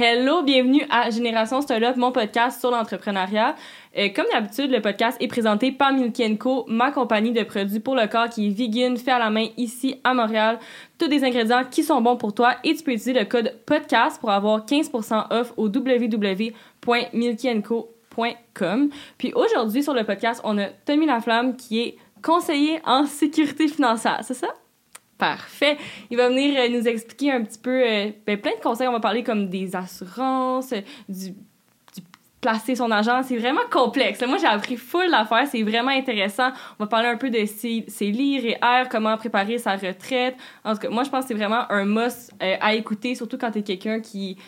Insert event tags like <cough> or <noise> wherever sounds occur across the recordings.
Hello, bienvenue à Génération Startup, mon podcast sur l'entrepreneuriat. Euh, comme d'habitude, le podcast est présenté par Milky Co, ma compagnie de produits pour le corps qui est vegan, fait à la main ici à Montréal. Tous des ingrédients qui sont bons pour toi et tu peux utiliser le code podcast pour avoir 15% off au www.milkyenco.com. Puis aujourd'hui, sur le podcast, on a Tommy Laflamme qui est conseiller en sécurité financière, c'est ça? Parfait. Il va venir euh, nous expliquer un petit peu euh, ben, plein de conseils. On va parler comme des assurances, euh, du, placer son argent. C'est vraiment complexe. Moi, j'ai appris full d'affaires. C'est vraiment intéressant. On va parler un peu de ses, lires et airs, comment préparer sa retraite. En tout cas, moi, je pense que c'est vraiment un must à écouter, surtout quand tu es quelqu'un qui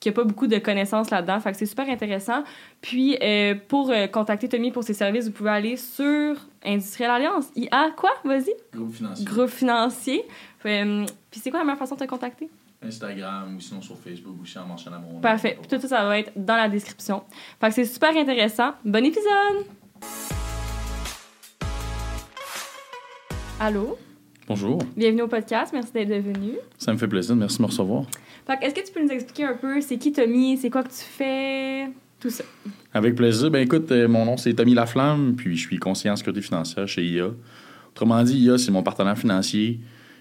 qui a pas beaucoup de connaissances là-dedans. Fait que c'est super intéressant. Puis, euh, pour euh, contacter Tommy pour ses services, vous pouvez aller sur Industriel Alliance. IA quoi? Vas-y. Groupe financier. Groupe financier. Euh, puis, c'est quoi la meilleure façon de te contacter? Instagram ou sinon sur Facebook ou en mentionnant mon nom. Parfait. Puis tout ça, ça va être dans la description. Fait que c'est super intéressant. Bon épisode! Allô? Bonjour. Bienvenue au podcast. Merci d'être venu. Ça me fait plaisir. Merci de me recevoir. Est-ce que tu peux nous expliquer un peu c'est qui Tommy, c'est quoi que tu fais, tout ça? Avec plaisir. Ben écoute, euh, mon nom c'est Tommy Laflamme, puis je suis conseiller en sécurité financière chez IA. Autrement dit, IA, c'est mon partenaire financier.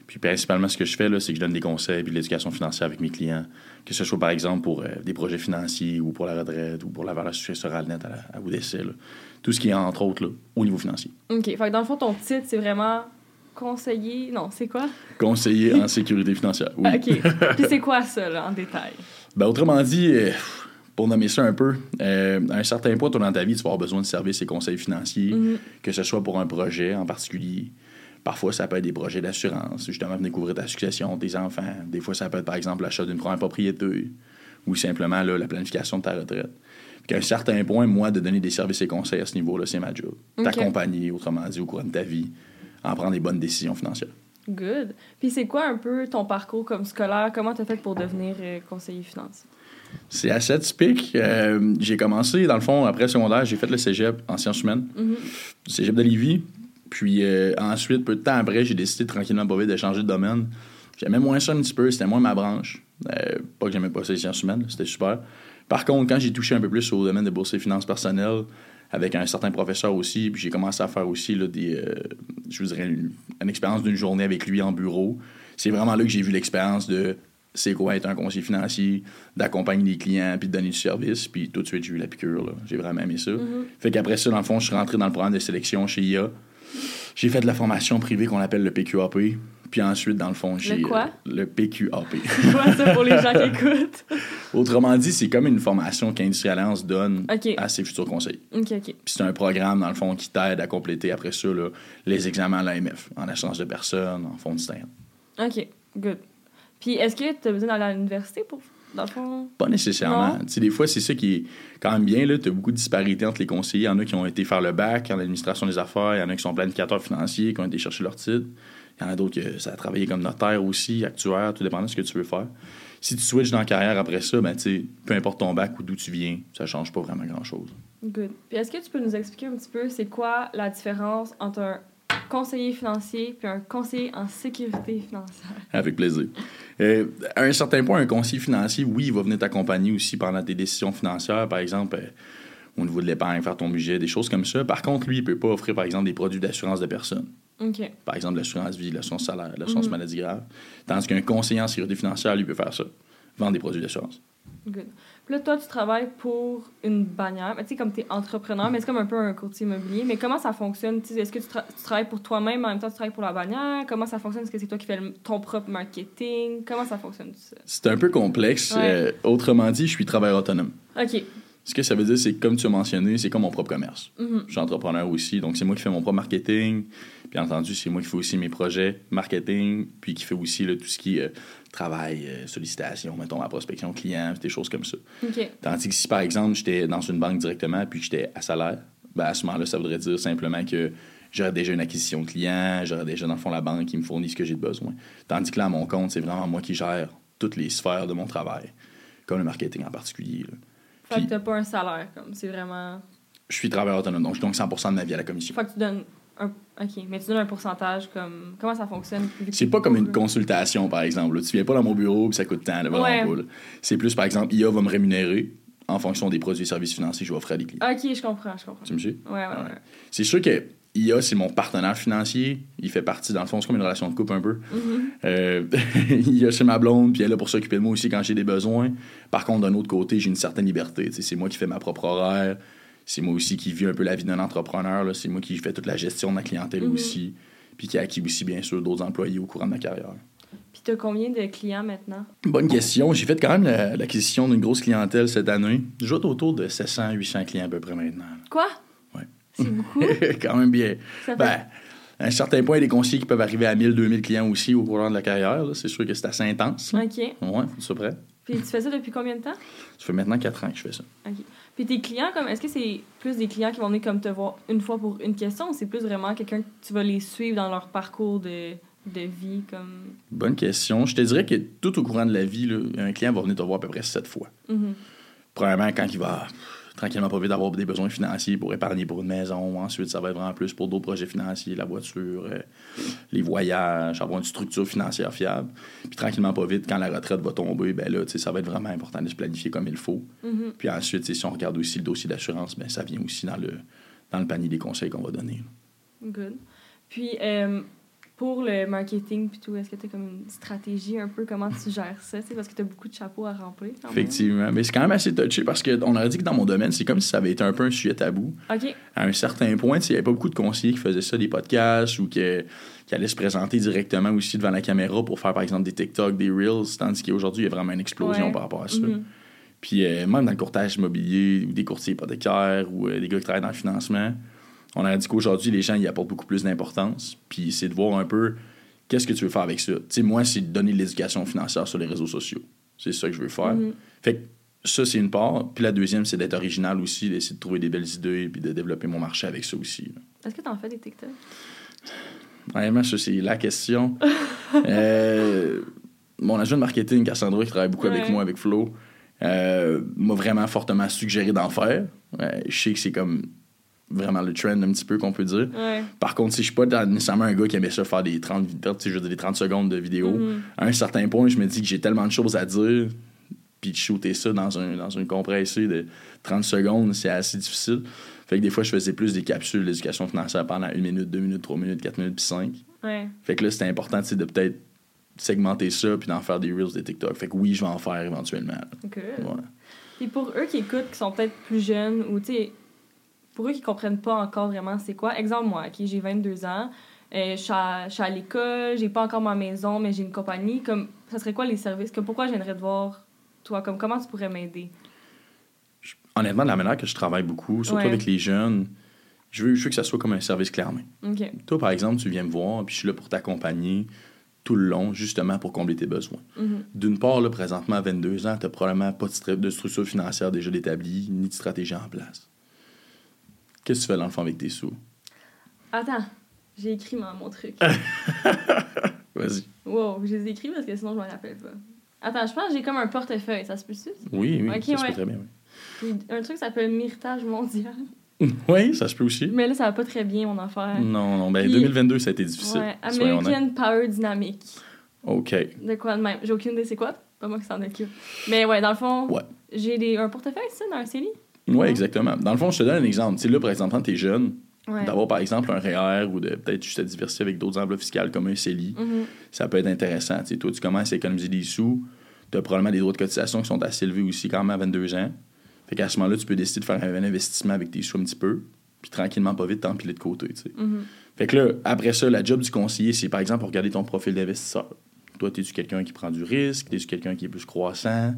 Puis principalement, ce que je fais, c'est que je donne des conseils et de l'éducation financière avec mes clients, que ce soit par exemple pour euh, des projets financiers ou pour la retraite ou pour la valeur successorale nette à, la, à. Tout ce qui est entre autres là, au niveau financier. OK. Fait que dans le fond, ton titre, c'est vraiment conseiller. Non, c'est quoi? Conseiller en sécurité financière. Oui. OK. Puis c'est quoi ça, là, en détail? Ben, autrement dit, euh, pour nommer ça un peu, euh, à un certain point dans ta vie, tu vas avoir besoin de services et conseils financiers, Mhm. que ce soit pour un projet en particulier. Parfois, ça peut être des projets d'assurance, justement, venir couvrir ta succession, tes enfants. Des fois, ça peut être, par exemple, l'achat d'une première propriété ou simplement là, la planification de ta retraite. Puis, à un certain point, moi, de donner des services et conseils à ce niveau-là, c'est ma job. T'accompagner, autrement dit, au cours de ta vie, en prendre des bonnes décisions financières. Good. Puis c'est quoi un peu ton parcours comme scolaire? Comment tu as fait pour devenir euh, conseiller financier? C'est assez typique. Euh, j'ai commencé, dans le fond, après le secondaire, j'ai fait le cégep en sciences humaines, Mhm. le cégep de Lévis. Puis euh, ensuite, peu de temps après, j'ai décidé tranquillement pas vite de changer de domaine. J'aimais moins ça un petit peu, c'était moins ma branche. Pas que j'aimais pas ça les sciences humaines, c'était super. Par contre, quand j'ai touché un peu plus au domaine de bourse et finances personnelles, avec un certain professeur aussi, puis j'ai commencé à faire aussi là, des, euh, je vous dirais, une, une expérience d'une journée avec lui en bureau. C'est vraiment là que j'ai vu l'expérience de c'est quoi être un conseiller financier, d'accompagner les clients, puis de donner du service. Puis tout de suite, j'ai eu la piqûre. J'ai vraiment aimé ça. Mhm. Fait qu'après ça, dans le fond, je suis rentré dans le programme de sélection chez IA. J'ai fait de la formation privée qu'on appelle le PQAP. Puis ensuite, dans le fond, j'ai. quoi? euh, le PQAP. <laughs> C'est quoi ça pour les gens qui <laughs> écoutent? Autrement dit, c'est comme une formation qu'Industrie Alliance donne à ses futurs conseillers. OK, OK. Puis c'est un programme, dans le fond, qui t'aide à compléter après ça là, les examens à l'AMF, en assurance de personnes, en fonds de stand. OK, good. Puis est-ce que tu as besoin d'aller à l'université pour, dans le fond? Pas nécessairement. Tu sais, des fois, c'est ça qui est quand même bien. Tu as beaucoup de disparités entre les conseillers. Il y en a qui ont été faire le bac en administration des affaires. Il y en a qui sont planificateurs financiers, qui ont été chercher leur titre. Il y en a d'autres qui ça a travaillé comme notaire aussi, actuaire, tout dépend de ce que tu veux faire. Si tu switches dans la carrière après ça, ben, peu importe ton bac ou d'où tu viens, ça change pas vraiment grand-chose. Good. Puis est-ce que tu peux nous expliquer un petit peu c'est quoi la différence entre un conseiller financier puis un conseiller en sécurité financière? <laughs> Avec plaisir. Euh, à un certain point, un conseiller financier, oui, il va venir t'accompagner aussi pendant tes décisions financières, par exemple, euh, au niveau de l'épargne, faire ton budget, des choses comme ça. Par contre, lui, il peut pas offrir, par exemple, des produits d'assurance de personnes. Par exemple, l'assurance vie, l'assurance salaire, l'assurance Mhm. maladie grave. Tandis qu'un conseiller en sécurité financière, lui, peut faire ça. Vendre des produits d'assurance. Good. Puis là, toi, tu travailles pour une bannière. Tu sais, comme tu es entrepreneur, mais c'est comme un peu un courtier immobilier. Mais comment ça fonctionne? Est-ce que tu, tra- tu travailles pour toi-même, en même temps, tu travailles pour la bannière? Comment ça fonctionne? Est-ce que c'est toi qui fais ton propre marketing? Comment ça fonctionne, tout ça? C'est un peu complexe. Ouais. Euh, autrement dit, je suis travailleur autonome. OK. Ce que ça veut dire, c'est comme tu as mentionné, c'est comme mon propre commerce. Mhm. Je suis entrepreneur aussi, donc c'est moi qui fais mon propre marketing. Bien entendu, c'est moi qui fais aussi mes projets marketing, puis qui fait aussi là, tout ce qui est euh, travail, euh, sollicitation, mettons, la prospection client, des choses comme ça. Tandis que si, par exemple, j'étais dans une banque directement, puis que j'étais à salaire, ben à ce moment-là, ça voudrait dire simplement que j'aurais déjà une acquisition de clients, j'aurais déjà, dans le fond, la banque qui me fournit ce que j'ai de besoin. Tandis que là, à mon compte, c'est vraiment moi qui gère toutes les sphères de mon travail, comme le marketing en particulier. là. Fait que t'as pas un salaire, comme. C'est vraiment. Je suis travailleur autonome, donc je donne 100% de ma vie à la commission. Fait que tu donnes Un- Ok, mais tu donnes un pourcentage comme. Comment ça fonctionne? C'est pas comme une consultation, par exemple. là. Tu viens pas dans mon bureau puis ça coûte tant. là, vraiment Ouais. C'est plus, par exemple, IA va me rémunérer en fonction des produits et services financiers que je vais offrir à des clients. Ok, je comprends, je comprends. Tu me suis? Ouais, ouais, ouais. C'est sûr que IA, c'est mon partenaire financier. Il fait partie, dans le fond, c'est comme une relation de couple un peu. Euh, <laughs> IA, c'est ma blonde, puis elle est là pour s'occuper de moi aussi quand j'ai des besoins. Par contre, d'un autre côté, j'ai une certaine liberté. Tu C'est moi qui fais ma propre horaire. C'est moi aussi qui vis un peu la vie d'un entrepreneur. C'est moi qui fais toute la gestion de ma clientèle Mhm. aussi. Puis qui a acquis aussi, bien sûr, d'autres employés au courant de ma carrière. Puis t'as combien de clients maintenant? Bonne question. J'ai fait quand même la- l'acquisition d'une grosse clientèle cette année. Je dois autour de 700-800 clients à peu près maintenant. Quoi? C'est <laughs> beaucoup. quand même bien. Ça fait... Ben, à un certain point, il y a des conseillers qui peuvent arriver à 1000-2000 clients aussi au courant de la carrière. C'est sûr que c'est assez intense. Ok. Ouais, faut ça prêt. Puis tu fais ça depuis combien de temps? <laughs> Ça fait maintenant 4 ans que je fais ça. Ok. Puis tes clients, comme est-ce que c'est plus des clients qui vont venir comme te voir une fois pour une question ou c'est plus vraiment quelqu'un que tu vas les suivre dans leur parcours de, de vie? comme? Bonne question. Je te dirais que tout au courant de la vie, là, un client va venir te voir à peu près 7 fois. Mhm. Premièrement, quand il va tranquillement pas vite avoir des besoins financiers pour épargner pour une maison. Ensuite, ça va être vraiment plus pour d'autres projets financiers, la voiture, euh, les voyages, avoir une structure financière fiable. Puis tranquillement pas vite, quand la retraite va tomber, ben là, tu sais, ça va être vraiment important de se planifier comme il faut. Mhm. Puis ensuite, si on regarde aussi le dossier d'assurance, ben ça vient aussi dans le, dans le panier des conseils qu'on va donner. Good. Puis euh, pour le marketing puis tout, est-ce que tu as comme une stratégie un peu comment tu gères ça? sais, Parce que tu as beaucoup de chapeaux à remplir. quand même. Effectivement. Mais c'est quand même assez touché parce qu'on aurait dit que dans mon domaine, c'est comme si ça avait été un peu un sujet tabou. OK. à un certain point, il n'y avait pas beaucoup de conseillers qui faisaient ça, des podcasts ou que- qui allaient se présenter directement aussi devant la caméra pour faire, par exemple, des TikTok, des Reels, tandis qu'aujourd'hui, il y a vraiment une explosion Ouais. par rapport à ça. Mhm. Puis euh, même dans le courtage immobilier ou des courtiers hypothécaires ou euh, des gars qui travaillent dans le financement, on a dit qu'aujourd'hui, les gens y apportent beaucoup plus d'importance. Puis c'est de voir un peu qu'est-ce que tu veux faire avec ça. Tu sais, moi, c'est de donner de l'éducation financière sur les réseaux sociaux. C'est ça que je veux faire. Mhm. Fait que ça, c'est une part. Puis la deuxième, c'est d'être original aussi, d'essayer de trouver des belles idées puis de développer mon marché avec ça aussi. Est-ce que tu en fais des TikTok? Vraiment, ça, c'est la question. <laughs> Euh, mon agent de marketing, Cassandra, qui travaille beaucoup avec moi, avec Flo, euh, m'a vraiment fortement suggéré d'en faire. Euh, je sais que c'est comme vraiment le trend un petit peu qu'on peut dire. Ouais. Par contre, si je suis pas nécessairement un gars qui aimait ça faire des 30, vid- tu sais, je veux dire, des 30 secondes de vidéo, Mhm. à un certain point, je me dis que j'ai tellement de choses à dire, puis de shooter ça dans un, dans un compressé de 30 secondes, c'est assez difficile. Fait que des fois, je faisais plus des capsules d'éducation financière pendant une minute, deux minutes, trois minutes, quatre minutes, puis cinq. Ouais. Fait que là, c'était important, de peut-être segmenter ça, puis d'en faire des Reels, des TikTok. Fait que oui, je vais en faire éventuellement. Ouais. Puis pour eux qui écoutent, qui sont peut-être plus jeunes, ou tu sais, pour eux qui comprennent pas encore vraiment c'est quoi, exemple moi, qui j'ai 22 ans, euh, je suis à, je suis à l'école, j'ai pas encore ma maison, mais j'ai une compagnie, comme, ça serait quoi les services? Que, pourquoi j'aimerais te voir, toi, comme, comment tu pourrais m'aider? Honnêtement, de la manière que je travaille beaucoup, surtout Ouais. avec les jeunes, je veux, je veux que ça soit comme un service clairement. OK. Toi, par exemple, tu viens me voir, puis je suis là pour t'accompagner tout le long, justement pour combler tes besoins. Mhm. D'une part, là, présentement, à 22 ans, tu n'as probablement pas de, de structure financière déjà établie, ni de stratégie en place. Qu'est-ce que tu fais dans le fond avec tes sous? Attends, j'ai écrit mon, mon truc. <laughs> Vas-y. wow, je les ai écrits parce que sinon je m'en rappelle pas. Attends, je pense que j'ai comme un portefeuille, ça se peut-tu? Oui, oui, Ok, ça se ouais. peut très bien. Puis un truc qui s'appelle Méritage mondial. <laughs> Oui. ça se peut aussi. Mais là, ça va pas très bien, mon affaire. Non, non, ben Puis- 2022, ça a été difficile. Ouais. American Power Dynamic. OK. De quoi de même? J'ai aucune idée c'est quoi? Pas moi qui s'en occupe. Mais ouais, dans le fond, Ouais. j'ai des, un portefeuille, ça, dans un CELI? Oui, exactement. Dans le fond, je te donne un exemple. Tu sais, là, par exemple, quand tu es jeune, Ouais. d'avoir par exemple un REER ou de peut-être juste te diversifier avec d'autres enveloppes fiscales comme un CELI, Mhm. ça peut être intéressant. Tu sais, toi, tu commences à économiser des sous, tu as probablement des droits de cotisation qui sont assez élevés aussi quand même à 22 ans. Fait qu'à ce moment-là, tu peux décider de faire un investissement avec tes sous un petit peu, puis tranquillement, pas vite, t'empiler de côté. tu sais. Mhm. Fait que là, après ça, la job du conseiller, c'est par exemple regarder ton profil d'investisseur. Toi, es-tu quelqu'un qui prend du risque? Es-tu quelqu'un qui est plus croissant,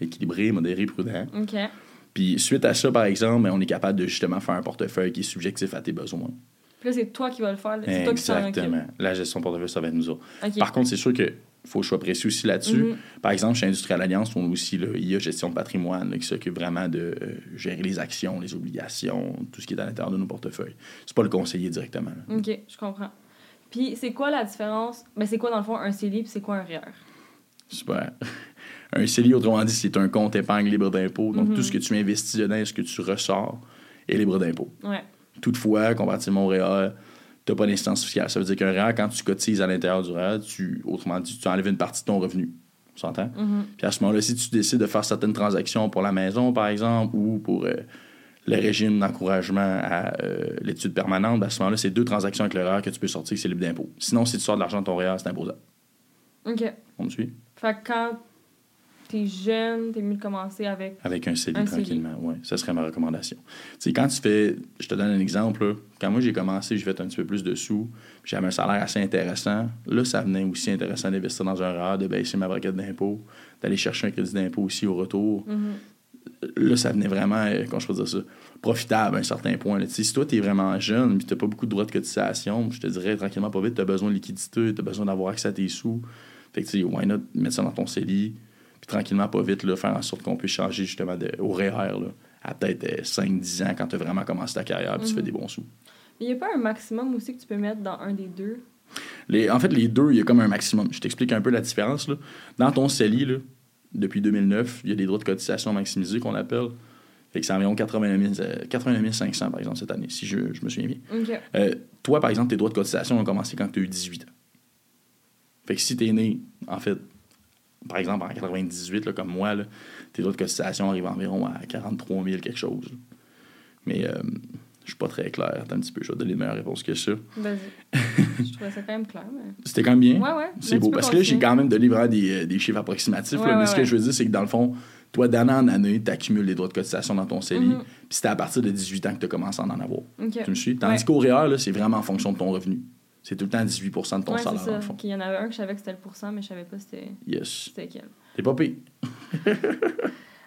équilibré, modéré, prudent? OK. Puis suite à ça, par exemple, ben, on est capable de justement faire un portefeuille qui est subjectif à tes besoins. Puis là, c'est toi qui vas le faire. C'est toi qui. Exactement. La gestion de portefeuille, ça va être nous autres. Par contre, c'est sûr que faut que je sois précis aussi là-dessus. Mhm. Par exemple, chez Industrial Alliance, on a aussi le IA Gestion de patrimoine là, qui s'occupe vraiment de euh, gérer les actions, les obligations, tout ce qui est à l'intérieur de nos portefeuilles. C'est pas le conseiller directement. là. OK, je comprends. Puis c'est quoi la différence? Ben, c'est quoi, dans le fond, un CELI c'est quoi un REER? Super. Un CELI, autrement dit, c'est un compte épargne libre d'impôt. Donc, Mhm. tout ce que tu investis dedans, ce que tu ressors, est libre d'impôt. Ouais. Toutefois, comparativement au REER, tu n'as pas d'instance fiscale. Ça veut dire qu'un REER, quand tu cotises à l'intérieur du REER, tu, autrement dit, tu enlèves une partie de ton revenu. On s'entend? Mhm. Puis à ce moment-là, si tu décides de faire certaines transactions pour la maison, par exemple, ou pour euh, le régime d'encouragement à euh, l'étude permanente, ben, à ce moment-là, c'est deux transactions avec le REER que tu peux sortir, c'est libre d'impôt. Sinon, si tu sors de l'argent de ton REER, c'est imposable. OK. On me suit? Fait que quand t'es jeune, t'es mieux de commencer avec. Avec un CELI, Un CELI. tranquillement, oui. Ça serait ma recommandation. Tu sais, quand tu fais... Je te donne un exemple, là. Quand moi, j'ai commencé, j'ai fait un petit peu plus de sous, puis j'avais un salaire assez intéressant. Là, ça venait aussi intéressant d'investir dans un REER, de baisser ma braquette d'impôt, d'aller chercher un crédit d'impôt aussi au retour. Mhm. Là, ça venait vraiment, euh, comment je peux dire ça, profitable à un certain point. là. Tu sais, si toi, tu es vraiment jeune, puis tu pas beaucoup de droits de cotisation, je te dirais tranquillement, pas vite, tu as besoin de liquidité, tu as besoin d'avoir accès à tes sous. Fait que, tu sais, why not mettre ça dans ton CELI, puis tranquillement, pas vite, là, faire en sorte qu'on puisse changer justement de, au REER, là, à peut-être 5-10 ans quand tu as vraiment commencé ta carrière, puis tu Mhm. fais des bons sous. Mais y a pas un maximum aussi que tu peux mettre dans un des deux? Les, en fait, les deux, il y a comme un maximum. Je t'explique un peu la différence. Là. Dans ton CELI, là, depuis 2009, il y a des droits de cotisation maximisés qu'on appelle. Fait que c'est environ 89 000, euh, 89 500, par exemple, cette année, si je, je me souviens bien. Euh, toi, par exemple, tes droits de cotisation ont commencé quand tu as eu 18 ans. Fait que si tu es né, en fait, par exemple, en 98, là, comme moi, là, tes droits de cotisation arrivent environ à 43 000 quelque chose. Mais euh, je suis pas très clair. Attends un petit peu, je vais te donner une meilleure réponse que ça. Vas-y. <laughs> je trouvais ça quand même clair, mais. C'était quand même bien. Ouais, ouais. C'est beau. Parce que là, j'ai quand même donné vraiment des, euh, des chiffres approximatifs. Ouais, là, mais ouais, ce que je veux dire, c'est que dans le fond, toi, d'année en année, tu accumules les droits de cotisation dans ton CELI. Mhm. Puis c'était à partir de 18 ans que tu as commencé à en avoir. Tu me suis? Tandis qu'au REER, là, c'est vraiment en fonction de ton revenu. C'est tout le temps 18% de ton ouais, salaire, ça. le fond. Il y en avait un que je savais que c'était le pourcent, mais je savais pas c'était Yes. quel. T'es pas payé. <laughs>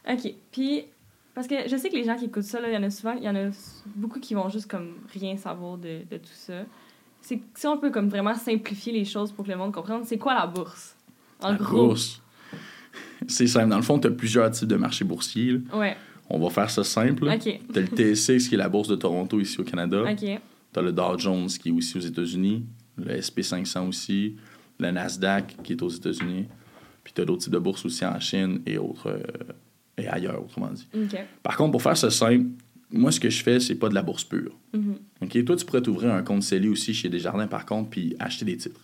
OK. Puis, parce que je sais que les gens qui écoutent ça, il y en a souvent, il y en a beaucoup qui vont juste comme rien savoir de, de tout ça. C'est si on peut comme vraiment simplifier les choses pour que le monde comprenne, c'est quoi la bourse? En La gros. bourse. <laughs> C'est simple. Dans le fond, tu as plusieurs types de marchés boursiers. là. Ouais. On va faire ça simple. OK. Tu as le TSX, qui est la bourse de Toronto ici au Canada. OK. Tu as le Dow Jones, qui est aussi aux États-Unis. Le SP500 aussi. Le Nasdaq, qui est aux États-Unis. Puis tu as d'autres types de bourses aussi en Chine et autres. euh, et ailleurs, autrement dit. Par contre, pour faire ça simple, moi, ce que je fais, c'est pas de la bourse pure. OK? Toi, tu pourrais t'ouvrir un compte CELI aussi chez Desjardins, par contre, puis acheter des titres.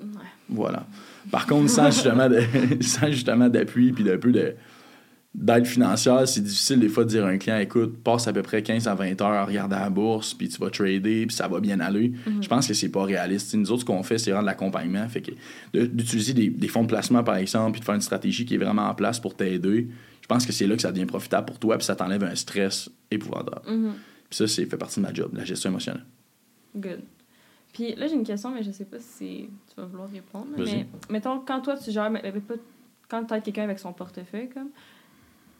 Ouais. Voilà. Par contre, sans <laughs> justement, de- sans justement d'appui puis d'un peu de d'aide financière, c'est difficile des fois de dire à un client écoute, passe à peu près 15 à 20 heures à regarder la bourse, puis tu vas trader, puis ça va bien aller. Je pense que c'est pas réaliste. T'sais, nous autres, ce qu'on fait, c'est vraiment de l'accompagnement. Fait que de- d'utiliser des, des fonds de placement, par exemple, puis de faire une stratégie qui est vraiment en place pour t'aider. Je pense que c'est là que ça devient profitable pour toi, puis ça t'enlève un stress épouvantable. Mhm. Puis ça, c'est fait partie de ma job, la gestion émotionnelle. Good. Puis là, j'ai une question, mais je sais pas si tu vas vouloir répondre. Mais mettons, quand toi, tu gères, mais quand tu as quelqu'un avec son portefeuille, comme,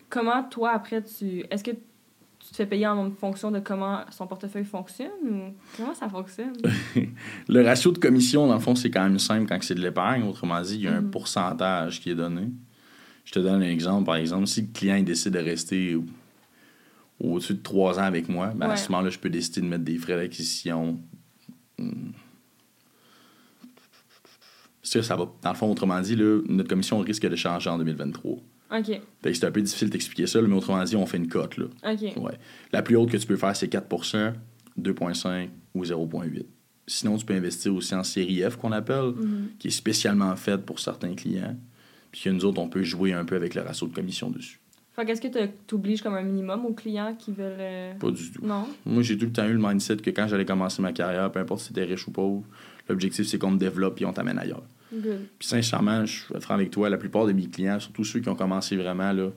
comment toi, après, tu. Est-ce que tu te fais payer en fonction de comment son portefeuille fonctionne ou comment ça fonctionne? <laughs> Le ratio de commission, dans le fond, c'est quand même simple quand c'est de l'épargne. Autrement dit, il y a un Mhm. pourcentage qui est donné. Je te donne un exemple. Par exemple, si le client décide de rester au- au-dessus de trois ans avec moi, ben à ce moment-là, je peux décider de mettre des frais d'acquisition. Ça, ça va. Dans le fond, autrement dit, là, notre commission risque de changer en 2023. OK. Fait que c'est un peu difficile d'expliquer ça, là, mais autrement dit, on fait une cote. Là. OK. Ouais. La plus haute que tu peux faire, c'est 4% 2,5 ou 0,8 Sinon, tu peux investir aussi en série F, qu'on appelle, Mhm. qui est spécialement faite pour certains clients. Puis que nous autres, on peut jouer un peu avec le ratio de commission dessus. Fait qu'est-ce que tu obliges comme un minimum aux clients qui veulent. euh, Pas du tout. Non? Moi, j'ai tout le temps eu le mindset que quand j'allais commencer ma carrière, peu importe si t'es riche ou pauvre, l'objectif, c'est qu'on te développe et on t'amène ailleurs. Good. Puis sincèrement, je être franc avec toi, la plupart de mes clients, surtout ceux qui ont commencé vraiment là,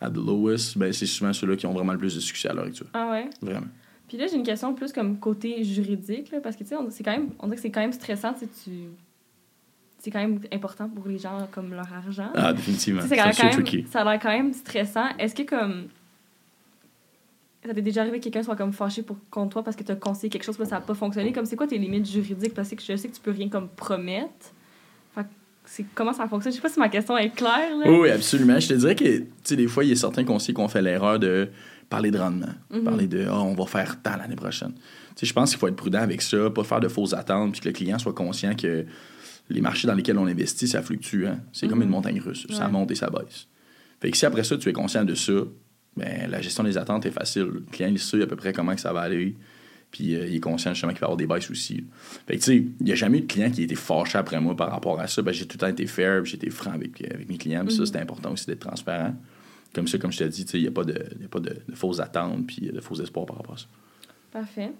à the lowest, ben, c'est souvent ceux-là qui ont vraiment le plus de succès à l'heure actuelle. Ah ouais? Vraiment. Puis là, j'ai une question plus comme côté juridique, là, parce que, tu sais, on, c'est quand même, on dirait que c'est quand même stressant, sais, tu... C'est quand même important pour les gens, comme leur argent. Ah, définitivement. C'est quand même, tricky. ça a l'air quand même stressant. Est-ce que, comme... Ça t'est déjà arrivé que quelqu'un soit comme fâché pour, contre toi parce que tu as conseillé quelque chose, puis ça n'a pas fonctionné? Comme, c'est quoi tes limites juridiques? Parce que je sais que tu peux rien comme promettre. Comment ça fonctionne? Je sais pas si ma question est claire, là. Oui, absolument. Je te dirais que, tu sais, des fois, il y a certains conseillers qui ont fait l'erreur de parler de rendement, Mhm. parler de Ah, on va faire tant l'année prochaine. Tu sais, je pense qu'il faut être prudent avec ça, pas faire de fausses attentes, puis que le client soit conscient que les marchés dans lesquels on investit, ça fluctue. Hein? C'est comme Mhm. une montagne russe. Ça monte et ça baisse. Fait que si après ça, tu es conscient de ça, ben, la gestion des attentes est facile. Le client, il sait à peu près comment que ça va aller. Puis euh, il est conscient justement qu'il va y avoir des baisses aussi. Fait que tu sais, il n'y a jamais eu de client qui a été fâché après moi par rapport à ça. Ben, j'ai tout le temps été fair, j'ai été franc avec, avec mes clients. Ça, Mhm. c'est important aussi d'être transparent. Comme ça, comme je t'ai dit, il n'y a pas, de, y a pas de, de fausses attentes puis de faux espoirs par rapport à ça. Parfait.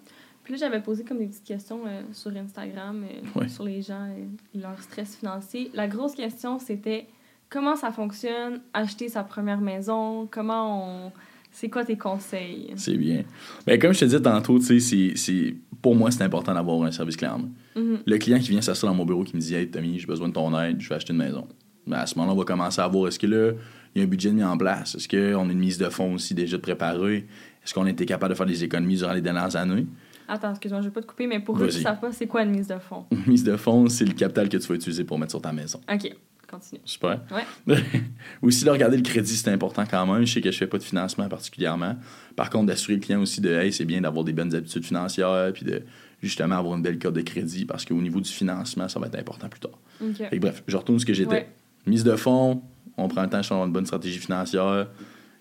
Puis là, j'avais posé comme des petites questions euh, sur Instagram, euh, Ouais. sur les gens et leur stress financier. La grosse question, c'était comment ça fonctionne, acheter sa première maison, comment on... C'est quoi tes conseils? C'est bien. Ben, comme je te disais tantôt, tu sais, pour moi, c'est important d'avoir un service client. Mhm. Le client qui vient s'asseoir dans mon bureau qui me dit Hey, Tommy, j'ai besoin de ton aide, je vais acheter une maison. Ben, à ce moment-là, on va commencer à voir est-ce que là, il y a un budget mis en place? Est-ce qu'on a une mise de fonds aussi déjà préparée? Est-ce qu'on a été capable de faire des économies durant les dernières années? Attends, excuse-moi, je vais pas te couper, mais pour eux qui savent pas, c'est quoi une mise de fonds? Une mise de fonds, c'est le capital que tu vas utiliser pour mettre sur ta maison. OK, continue. Super. Ouais. <laughs> aussi, de regarder le crédit, c'est important quand même. Je sais que je fais pas de financement particulièrement. Par contre, d'assurer le client aussi de Hey, c'est bien d'avoir des bonnes habitudes financières, puis de justement avoir une belle carte de crédit, parce qu'au niveau du financement, ça va être important plus tard. OK. Fait que bref, je retourne ce que j'étais. Ouais. Mise de fonds, on prend le temps de une bonne stratégie financière.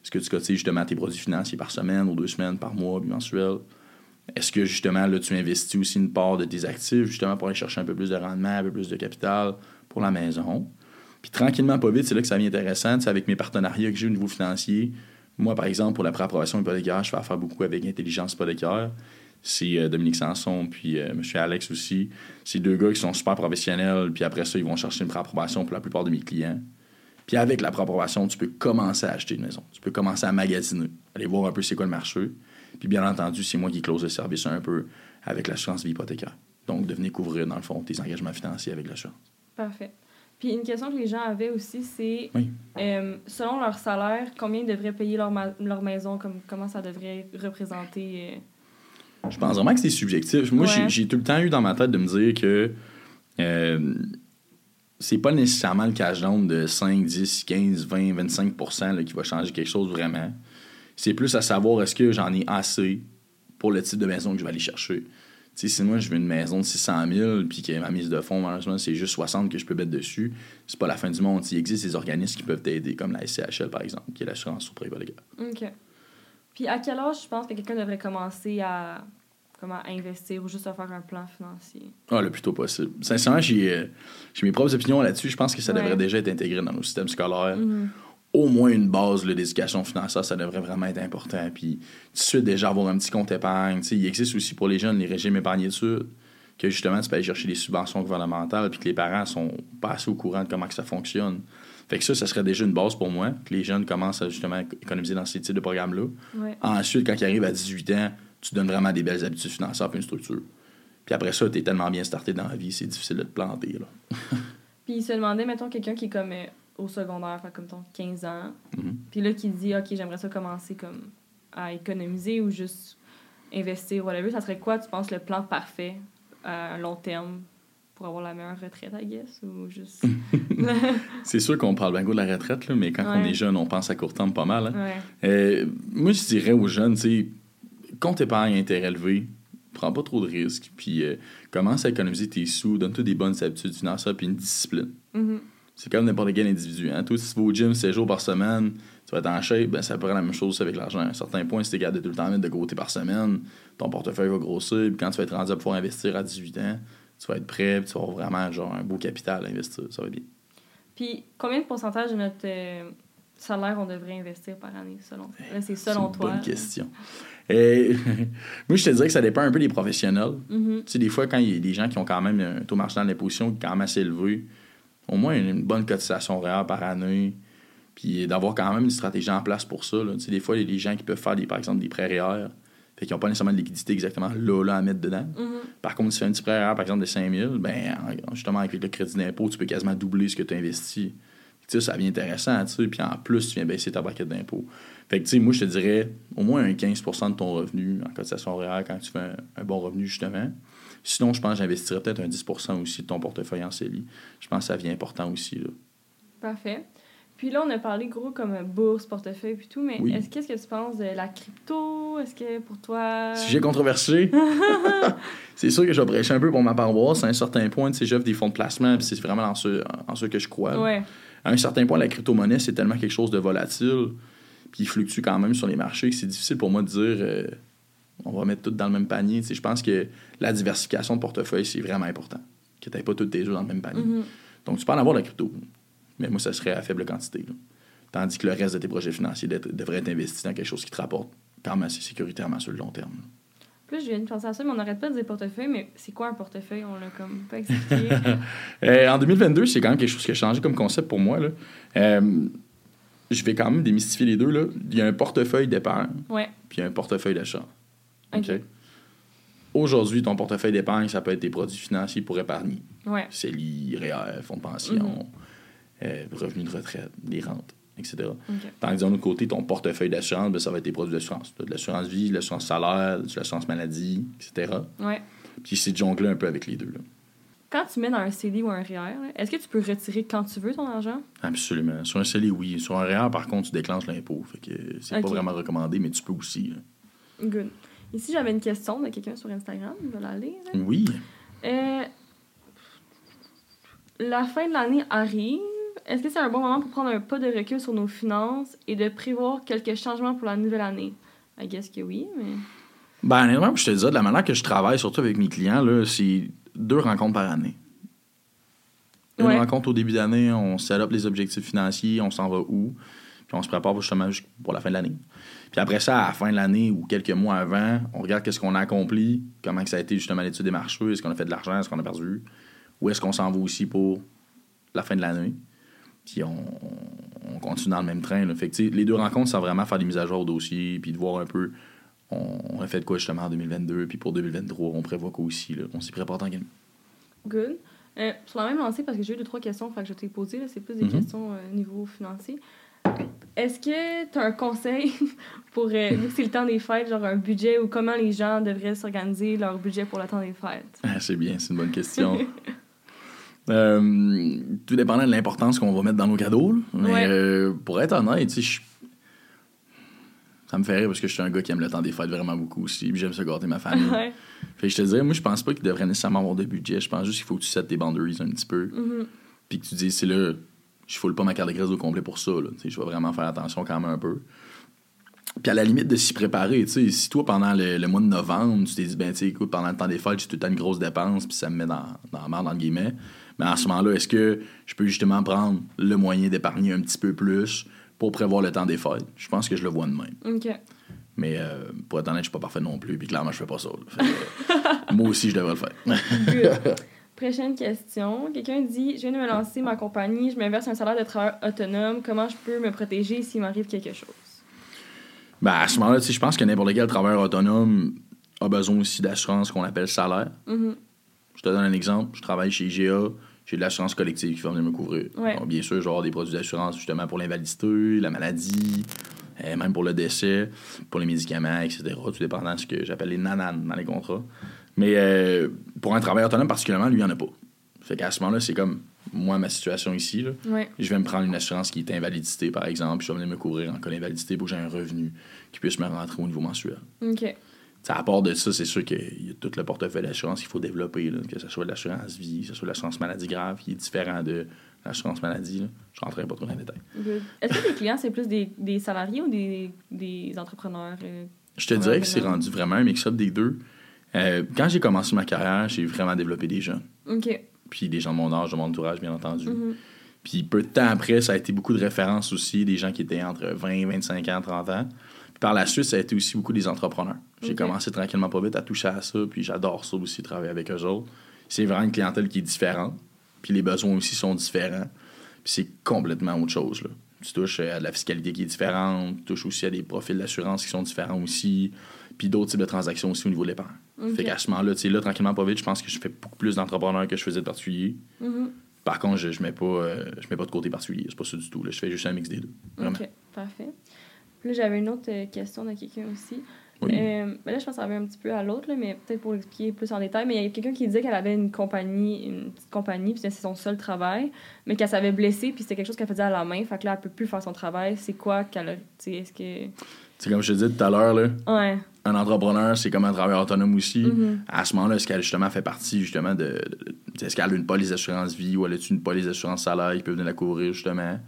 Est-ce que tu cotises justement tes produits financiers par semaine ou deux semaines, par mois, bimensuel? Est-ce que justement là, tu investis aussi une part de tes actifs justement pour aller chercher un peu plus de rendement, un peu plus de capital pour la maison? Puis tranquillement, pas vite, c'est là que ça devient intéressant. Tu sais, avec mes partenariats que j'ai au niveau financier, moi, par exemple, pour la préapprobation hypothécaire, je fais affaire beaucoup avec Intelligence hypothécaire. C'est euh, Dominique Sanson, puis euh, M. Alex aussi. C'est deux gars qui sont super professionnels, puis après ça, ils vont chercher une préapprobation pour la plupart de mes clients. Puis avec la préapprobation, tu peux commencer à acheter une maison. Tu peux commencer à magasiner, aller voir un peu c'est quoi le marché. Puis bien entendu, c'est moi qui close le service un peu avec l'assurance vie hypothécaire. Donc, de venir couvrir, dans le fond, tes engagements financiers avec l'assurance. Parfait. Puis une question que les gens avaient aussi, c'est Oui. euh, selon leur salaire, combien ils devraient payer leur, ma- leur maison, comme, comment ça devrait représenter. euh, Je pense vraiment que c'est subjectif. Moi, Ouais. j'ai tout le temps eu dans ma tête de me dire que euh, c'est pas nécessairement le cash down de 5, 10, 15, 20, 25 là, qui va changer quelque chose vraiment. C'est plus à savoir est-ce que j'en ai assez pour le type de maison que je vais aller chercher? Tu sais, si moi je veux une maison de 600 000 puis que ma mise de fonds, malheureusement, c'est juste 60 que je peux mettre dessus, c'est pas la fin du monde. Il existe des organismes qui peuvent t'aider, comme la SCHL par exemple, qui est l'assurance sur hypothécaire. OK. Puis à quel âge je pense que quelqu'un devrait commencer à, comment, investir ou juste à faire un plan financier? Ah, le plus tôt possible. Sincèrement, j'ai euh, mes propres opinions là-dessus. Je pense que ça Ouais. devrait déjà être intégré dans nos systèmes scolaires. Mhm. Au moins une base d'éducation financière, ça devrait vraiment être important. Puis, tout de suite, déjà avoir un petit compte épargne. Il existe aussi pour les jeunes les régimes épargne études, que justement, tu peux aller chercher des subventions gouvernementales, puis que les parents sont pas assez au courant de comment que ça fonctionne. Fait que ça, ça serait déjà une base pour moi, que les jeunes commencent à justement économiser dans ces types de programmes-là. Ouais. Ensuite, quand ils arrivent à 18 ans, tu donnes vraiment des belles habitudes financières puis une structure. Puis après ça, tu es tellement bien starté dans la vie, c'est difficile de te planter. Là. <laughs> Puis il se demandait, mettons, quelqu'un qui est comme euh, au secondaire, fait comme ton 15 ans, Mhm. puis là qui dit, OK, j'aimerais ça commencer comme à économiser ou juste investir, whatever, ça serait quoi, tu penses, le plan parfait à long terme pour avoir la meilleure retraite, I guess, ou juste... <laughs> <laughs> C'est sûr qu'on parle bien de la retraite, là, mais quand on est jeune, on pense à court terme pas mal. hein. ouais. Euh, moi, je dirais aux jeunes, tu sais, compte épargne intérêt élevé, prends pas trop de risques, puis euh, commence à économiser tes sous, donne-toi des bonnes habitudes financières puis une discipline. Mhm. C'est comme n'importe quel individu. Hein. Toi, si tu vas au gym 7 jours par semaine, tu vas être en shape, ben, ça peut être la même chose avec l'argent. À un certain point, si tu es capable de tout le temps mettre de côté par semaine, ton portefeuille va grossir. Puis quand tu vas être rendu à pouvoir investir à 18 ans, tu vas être prêt, puis tu vas avoir vraiment genre, un beau capital à investir. Ça va bien. Puis combien de pourcentage de notre euh, salaire on devrait investir par année, selon toi? Là, c'est selon une toi. bonne là. question. Et, <laughs> moi, je te dirais que ça dépend un peu des professionnels. Mhm. Tu sais, des fois, quand il y a des gens qui ont quand même un taux marginal d'imposition qui est quand même assez élevé, au moins une, bonne cotisation réelle par année, puis d'avoir quand même une stratégie en place pour ça. là. Tu sais, des fois, il y a des gens qui peuvent faire, des, par exemple, des prêts REER, fait qu'ils n'ont pas nécessairement de liquidité exactement là, là, à mettre dedans. Mhm. Par contre, si tu fais un petit prêt REER, par exemple, de 5 000, ben, en- justement, avec le crédit d'impôt, tu peux quasiment doubler ce que tu as investi. Tu sais, ça devient intéressant, tu sais, puis en plus, tu viens baisser ta braquette d'impôt. Fait que, tu sais, moi, je te dirais au moins un 15 de ton revenu en cotisation réelle quand tu fais un, un bon revenu, justement. Sinon, je pense que j'investirais peut-être un 10 aussi de ton portefeuille en CELI. Je pense que ça vient important aussi, là. Parfait. Puis là, on a parlé gros comme bourse, portefeuille et tout, mais Oui. est-ce qu'est-ce que tu penses de la crypto? Est-ce que pour toi... <laughs> Sujet controversé. <laughs> c'est sûr que je vais prêcher un peu pour ma paroisse. À un certain point, tu sais, j'offre des fonds de placement, puis c'est vraiment en ce, en ce que je crois. Ouais. À un certain point, la crypto-monnaie, c'est tellement quelque chose de volatile, puis il fluctue quand même sur les marchés, que c'est difficile pour moi de dire euh, on va mettre tout dans le même panier. Je pense que la diversification de portefeuille, c'est vraiment important. Que tu pas toutes tes œufs dans le même panier. Mhm. Donc, tu peux en avoir de la crypto, mais moi, ça serait à faible quantité. là. Tandis que le reste de tes projets financiers devrait être investi dans quelque chose qui te rapporte quand même assez sécuritairement sur le long terme. là. Plus, je viens de penser à ça, mais on n'arrête pas de dire portefeuille, mais c'est quoi un portefeuille? On l'a comme pas expliqué. <laughs> Euh, en 2022, c'est quand même quelque chose qui a changé comme concept pour moi. Là. Euh, je vais quand même démystifier les deux. Là. Il y a un portefeuille d'épargne, ouais. puis il y a un portefeuille d'achat. OK. Aujourd'hui, ton portefeuille d'épargne, ça peut être tes produits financiers pour épargner. Ouais. CELI, REER, fonds de pension, Mhm. euh, revenus de retraite, des rentes, etc. OK. Tandis que d'un autre côté, ton portefeuille d'assurance, ben, ça va être tes produits d'assurance. Tu as de l'assurance vie, de l'assurance salaire, de l'assurance maladie, etc. Ouais. Puis c'est de jongler un peu avec les deux. Là. Quand tu mets dans un CD ou un REER, là, est-ce que tu peux retirer quand tu veux ton argent? Absolument. Sur un CELI, oui. Sur un REER, par contre, tu déclenches l'impôt. Fait que c'est pas vraiment recommandé, mais tu peux aussi. là. Good. Ici, j'avais une question de quelqu'un sur Instagram. Je vais la lire. là. Oui. Euh, la fin de l'année arrive. Est-ce que c'est un bon moment pour prendre un pas de recul sur nos finances et de prévoir quelques changements pour la nouvelle année? I guess que oui, mais... Ben, honnêtement, je te dis, de la manière que je travaille, surtout avec mes clients, là, c'est deux rencontres par année. Une Ouais. rencontre au début d'année, on set up les objectifs financiers, on s'en va où, puis on se prépare justement pour la fin de l'année. Puis après ça, à la fin de l'année ou quelques mois avant, on regarde qu'est-ce qu'on a accompli, comment que ça a été justement l'étude des marchés, est-ce qu'on a fait de l'argent, est-ce qu'on a perdu, où est-ce qu'on s'en va aussi pour la fin de l'année. Puis on, on continue dans le même train. Là. Fait que, tu sais, les deux rencontres, c'est vraiment faire des mises à jour au dossier, puis de voir un peu on, a fait de quoi justement en 2022, puis pour 2023, on prévoit quoi aussi. Là? On s'y prépare tranquillement. Good. Euh, sur la même lancée, parce que j'ai eu deux, trois questions que je t'ai posées, c'est plus des Mhm. questions euh, niveau financier. Est-ce que tu as un conseil <laughs> pour, euh, vu que c'est le temps des fêtes, genre un budget ou comment les gens devraient s'organiser leur budget pour le temps des fêtes? Ah, c'est bien, c'est une bonne question. <laughs> Euh, tout dépendant de l'importance qu'on va mettre dans nos cadeaux. là. Mais Ouais. euh, pour être honnête, je- ça me fait rire parce que je suis un gars qui aime le temps des fêtes vraiment beaucoup aussi. puis J'aime ça gâter ma famille. <laughs> ouais. Fait que je te dirais, moi, je pense pas qu'il devrait nécessairement avoir de budget. Je pense juste qu'il faut que tu settes tes boundaries un petit peu. Mhm. Puis que tu dis, c'est là, je foule pas ma carte de crédit au complet pour ça. Là. Je vais vraiment faire attention quand même un peu. Puis à la limite de s'y préparer, tu sais, si toi, pendant le, le mois de novembre, tu t'es dit, ben, tu écoute, pendant le temps des fêtes, j'ai tout le temps une grosse dépense, puis ça me met dans, dans la merde, entre guillemets. Mais à ce moment-là, est-ce que je peux justement prendre le moyen d'épargner un petit peu plus? Pour prévoir le temps des fêtes? Je pense que je le vois de même. OK. Mais euh, pour être honnête, je suis pas parfait non plus, puis clairement, je fais pas ça. que, <laughs> moi aussi, je devrais le faire. Good. <laughs> Prochaine question. Quelqu'un dit Je viens de me lancer ma compagnie, je me verse un salaire de travailleur autonome. Comment je peux me protéger s'il m'arrive quelque chose Ben, à ce moment-là, je pense que n'importe quel travailleur autonome a besoin aussi d'assurance qu'on appelle salaire. Mhm. Je te donne un exemple. Je travaille chez IGA. J'ai de l'assurance collective qui va venir me couvrir. Ouais. Donc, bien sûr, je vais avoir des produits d'assurance justement pour l'invalidité, la maladie, euh, même pour le décès, pour les médicaments, etc. Tout dépendant de ce que j'appelle les nananes dans les contrats. Mais euh, pour un travailleur autonome particulièrement, lui, il n'y en a pas. Fait qu'à ce moment-là, c'est comme moi, ma situation ici. Là. Ouais. Je vais me prendre une assurance qui est invalidité, par exemple, puis je vais venir me couvrir en cas d'invalidité pour que j'ai un revenu qui puisse me rentrer au niveau mensuel. OK. T'sais, à part de ça, c'est sûr qu'il y a tout le portefeuille d'assurance qu'il faut développer, là, que ce soit de l'assurance vie, que ce soit de l'assurance maladie grave, qui est différent de l'assurance maladie. Là. Je rentrerai pas trop dans les détails. Est-ce que tes clients, c'est plus des, des salariés ou des, des entrepreneurs euh? Je te dirais que c'est rendu vraiment un mix-up des deux. Euh, quand j'ai commencé ma carrière, j'ai vraiment développé des jeunes. OK. Puis des gens de mon âge, de mon entourage, bien entendu. Mhm. Puis peu de temps après, ça a été beaucoup de références aussi, des gens qui étaient entre 20, 25 ans, 30 ans. Par la suite, ça a été aussi beaucoup des entrepreneurs. J'ai commencé tranquillement pas vite à toucher à ça, puis j'adore ça aussi, travailler avec eux autres. C'est vraiment une clientèle qui est différente, puis les besoins aussi sont différents. Puis c'est complètement autre chose. Là. Tu touches à de la fiscalité qui est différente, tu touches aussi à des profils d'assurance qui sont différents aussi, puis d'autres types de transactions aussi au niveau de l'épargne. Fait qu'à ce moment-là, tu sais, là, tranquillement pas vite, je pense que je fais beaucoup plus d'entrepreneurs que je faisais de particuliers. Mhm. Par contre, je, je mets pas euh, je mets pas de côté particulier, c'est pas ça du tout. Là. Je fais juste un mix des deux. Vraiment. OK. Parfait. Puis là, j'avais une autre euh, question de quelqu'un aussi. Oui. Euh, ben là, je pense que ça revient un petit peu à l'autre, mais peut-être pour l'expliquer plus en détail. Mais il y a quelqu'un qui disait qu'elle avait une compagnie, une petite compagnie, puis c'est son seul travail, mais qu'elle s'avait blessée, puis c'était quelque chose qu'elle faisait à la main. Fait que là, elle peut plus faire son travail. C'est quoi qu'elle a. Tu sais, est-ce que. C'est comme je te disais tout à l'heure, là, Ouais. un entrepreneur, c'est comme un travailleur autonome aussi. Mhm. À ce moment-là, est-ce qu'elle justement fait partie justement de. de- de- est-ce qu'elle a une police d'assurance vie ou elle a une police d'assurance salaire qui peut venir la couvrir justement?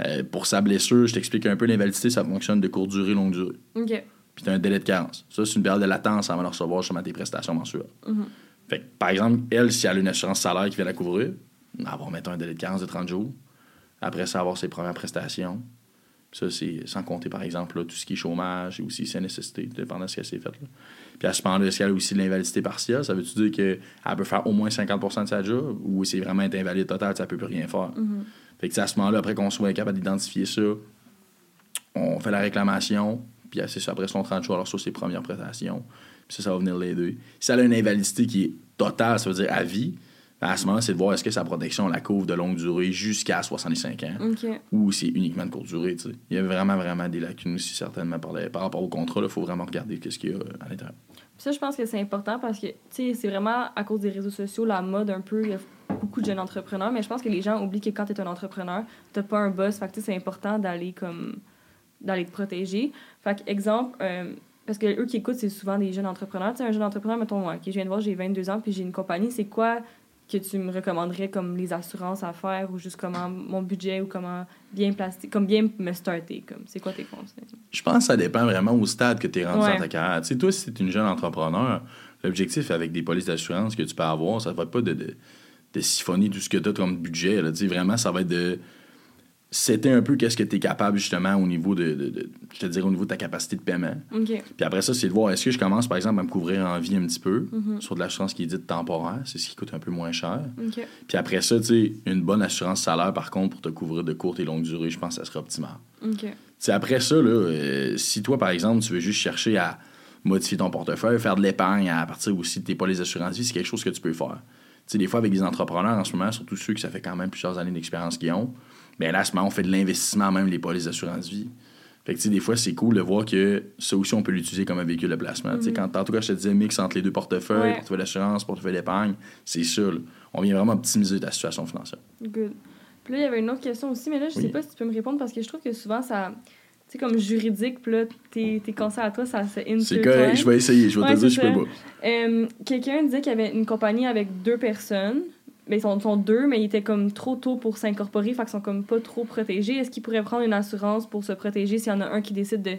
Euh, pour sa blessure, je t'explique un peu l'invalidité, ça fonctionne de courte durée, longue durée. OK. puis tu as un délai de carence. Ça, c'est une période de latence avant de recevoir justement tes prestations mensuelles. Mhm. Fait que, par exemple, elle, si elle a une assurance salaire qui vient la couvrir, elle va mettons, un délai de carence de 30 jours. Après ça, avoir ses premières prestations. Ça, c'est sans compter, par exemple, là, tout ce qui est chômage et aussi sa nécessité, dépendant de ce qu'elle s'est fait. Là. Puis à ce moment-là, est-ce qu'elle a aussi de l'invalidité partielle? Ça veut-tu dire qu'elle peut faire au moins 50% de sa job ou c'est vraiment être invalide total, ça peut plus rien faire? Mhm. Fait que c'est à ce moment-là, après qu'on soit capable d'identifier ça, on fait la réclamation, puis c'est ça, après son 30 jours, alors sur ses premières prestations. Puis ça, ça va venir l'aider. Si elle a une invalidité qui est totale, ça veut dire à vie, ben, à ce moment c'est de voir est-ce que sa protection la couvre de longue durée jusqu'à 65 ans ou c'est uniquement de courte durée. tu sais. Il y a vraiment, vraiment des lacunes aussi, certainement, par, les- par rapport au contrat. Il faut vraiment regarder qu'est-ce qu'il y a euh, à l'intérieur. Ça, je pense que c'est important parce que, tu sais, c'est vraiment à cause des réseaux sociaux, la mode un peu. Il y a beaucoup de jeunes entrepreneurs, mais je pense que les gens oublient que quand tu es un entrepreneur, t'as pas un boss. Fait que, tu c'est important d'aller comme d'aller te protéger. Fait que, exemple, euh, parce que eux qui écoutent, c'est souvent des jeunes entrepreneurs. Tu sais, un jeune entrepreneur, mettons, moi, ok, je viens de voir, j'ai 22 ans, puis j'ai une compagnie, c'est quoi que tu me recommanderais comme les assurances à faire ou juste comment mon budget ou comment bien placer, comme bien me starter, comme c'est quoi tes conseils? Je pense que ça dépend vraiment au stade que tu es rendu Ouais. dans ta carrière. Tu sais, toi, si tu es une jeune entrepreneur, l'objectif avec des polices d'assurance que tu peux avoir, ça va être pas de, de, de siphonner tout ce que tu as comme budget. Là. Tu sais, vraiment, ça va être de. C'était un peu qu'est-ce que tu es capable justement au niveau de, de- de- je te dirais au niveau de ta capacité de paiement. Puis après ça, c'est de voir est-ce que je commence par exemple à me couvrir en vie un petit peu Mhm. sur de l'assurance qui est dite temporaire, c'est ce qui coûte un peu moins cher. Puis après ça, tu sais, une bonne assurance salaire par contre pour te couvrir de courte et longue durée, je pense que ça serait optimal. OK. C'est après ça, là, euh, si toi, par exemple, tu veux juste chercher à modifier ton portefeuille, faire de l'épargne à partir aussi de tes polices d'assurance vie, c'est quelque chose que tu peux faire. Tu sais, des fois, avec des entrepreneurs en ce moment, surtout ceux qui ça fait quand même plusieurs années d'expérience qu'ils ont, bien là, à ce moment, on fait de l'investissement, même les polices d'assurance vie. Fait que, tu sais, des fois, c'est cool de voir que ça aussi, on peut l'utiliser comme un véhicule de placement. Tu sais, quand, tantôt, quand je te disais mix entre les deux portefeuilles, Ouais. portefeuille d'assurance, portefeuille d'épargne, c'est ça, là. On vient vraiment optimiser ta situation financière. Good. Puis là, il y avait une autre question aussi, mais là, je sais Oui. pas si tu peux me répondre parce que je trouve que souvent, ça. Tu sais, comme juridique, puis là, tes, tes conseils à toi, ça se C'est correct, je vais essayer. Je vais Ouais, te dire, je peux pas. Euh, Quelqu'un disait qu'il y avait une compagnie avec deux personnes. Mais ils sont, sont deux, mais ils étaient comme trop tôt pour s'incorporer, fait qu'ils sont comme pas trop protégés. Est-ce qu'ils pourraient prendre une assurance pour se protéger s'il y en a un qui décide de,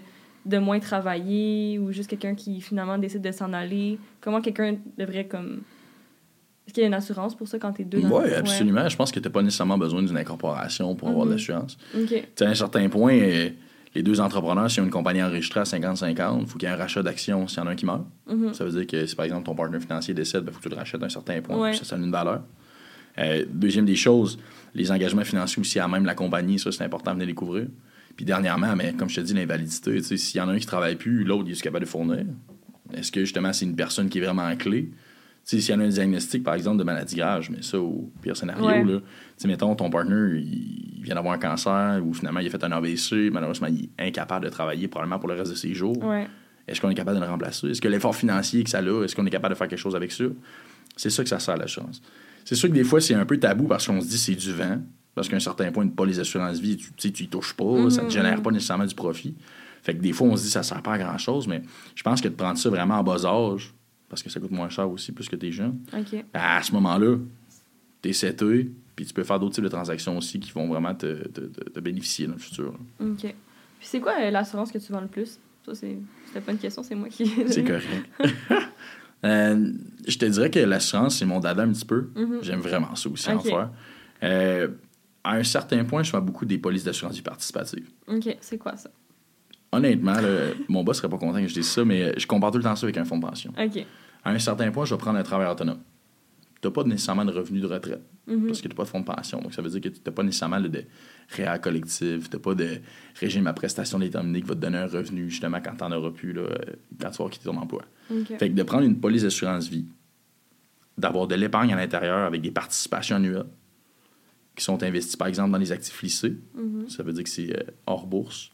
de moins travailler ou juste quelqu'un qui finalement décide de s'en aller? Comment quelqu'un devrait comme. Est-ce qu'il y a une assurance pour ça quand t'es deux Oui, absolument. Je pense que tu n'as pas nécessairement besoin d'une incorporation pour avoir de Mhm. l'assurance. OK. Tu sais, à un certain point, euh, les deux entrepreneurs, s'ils ont une compagnie enregistrée à 50-50, il faut qu'il y ait un rachat d'actions s'il y en a un qui meurt. Mhm. Ça veut dire que si par exemple ton partenaire financier décède, il faut que tu le rachètes à un certain point. Ouais. Ça, ça a une valeur. Euh, deuxième des choses, les engagements financiers aussi à même la compagnie, ça c'est important de venir les couvrir. Puis dernièrement, mais comme je te dis, l'invalidité, s'il y en a un qui ne travaille plus, l'autre il est capable de fournir? Est-ce que justement c'est une personne qui est vraiment clé? S'il y en a un diagnostic, par exemple, de maladie grave, mets ça au pire scénario. Ouais. Là. Mettons, ton partner, il, vient d'avoir un cancer ou finalement il a fait un AVC, malheureusement, il est incapable de travailler probablement pour le reste de ses jours. Ouais. Est-ce qu'on est capable de le remplacer? Est-ce que l'effort financier que ça a, est-ce qu'on est capable de faire quelque chose avec ça? C'est ça que ça sert l'assurance. C'est sûr que des fois, c'est un peu tabou parce qu'on se dit c'est du vent. Parce qu'à un certain point, pas les assurances vie, tu, tu y touches pas, ça ne te génère pas nécessairement du profit. Fait que des fois, on se dit ça sert pas à grand-chose, mais je pense que de prendre ça vraiment en bas âge, parce que ça coûte moins cher aussi, plus que t'es jeune, à ce moment-là, t'es seté, puis tu peux faire d'autres types de transactions aussi qui vont vraiment te, te- te- te bénéficier dans le futur. OK. Puis c'est quoi euh, l'assurance que tu vends le plus? Ça, c'est... C'était pas une question, c'est moi qui... C'est correct. <laughs> Euh, je te dirais que l'assurance, c'est mon dada un petit peu. Mhm. J'aime vraiment ça aussi en faire. Euh, à un certain point, je fais beaucoup des polices d'assurance vie participative. OK, c'est quoi ça? Honnêtement, là, mon boss serait pas content que je dise ça, mais je compare tout le temps ça avec un fonds de pension. OK. À un certain point, je vais prendre un travail autonome. Tu n'as pas nécessairement de revenu de retraite Mhm. parce que tu n'as pas de fonds de pension. Donc, ça veut dire que tu n'as pas nécessairement là, de réa collectif, tu n'as pas de régime à prestation déterminée qui va te donner un revenu justement quand tu n'en auras plus, là, euh, quand tu vas quitter ton emploi. Fait que de prendre une police d'assurance vie, d'avoir de l'épargne à l'intérieur avec des participations annuelles qui sont investies, par exemple, dans les actifs lissés. Mhm. Ça veut dire que c'est euh, hors bourse,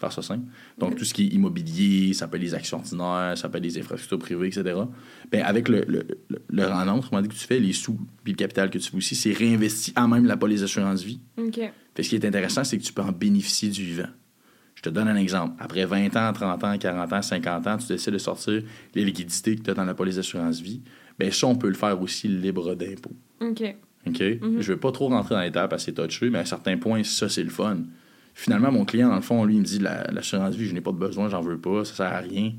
faire ça simple. Donc, tout ce qui est immobilier, ça peut être des actions ordinaires, ça peut être des infrastructures privées, etc. Ben, avec le, le, le, le rendement, autrement dit, que tu fais, les sous puis le capital que tu fais aussi, c'est réinvesti à même la police d'assurance vie. OK. Fait ce qui est intéressant, c'est que tu peux en bénéficier du vivant. Je te donne un exemple. Après 20 ans, 30 ans, 40 ans, 50 ans, tu décides de sortir les liquidités que tu as dans la police d'assurance vie. Bien, ça, on peut le faire aussi libre d'impôt. OK. OK? Mhm. Je ne veux pas trop rentrer dans les parce que c'est touché, mais à un certain point, ça, c'est le fun. Finalement, mon client, dans le fond, lui, il me dit la- l'assurance vie, je n'ai pas de besoin, j'en veux pas, ça sert à rien.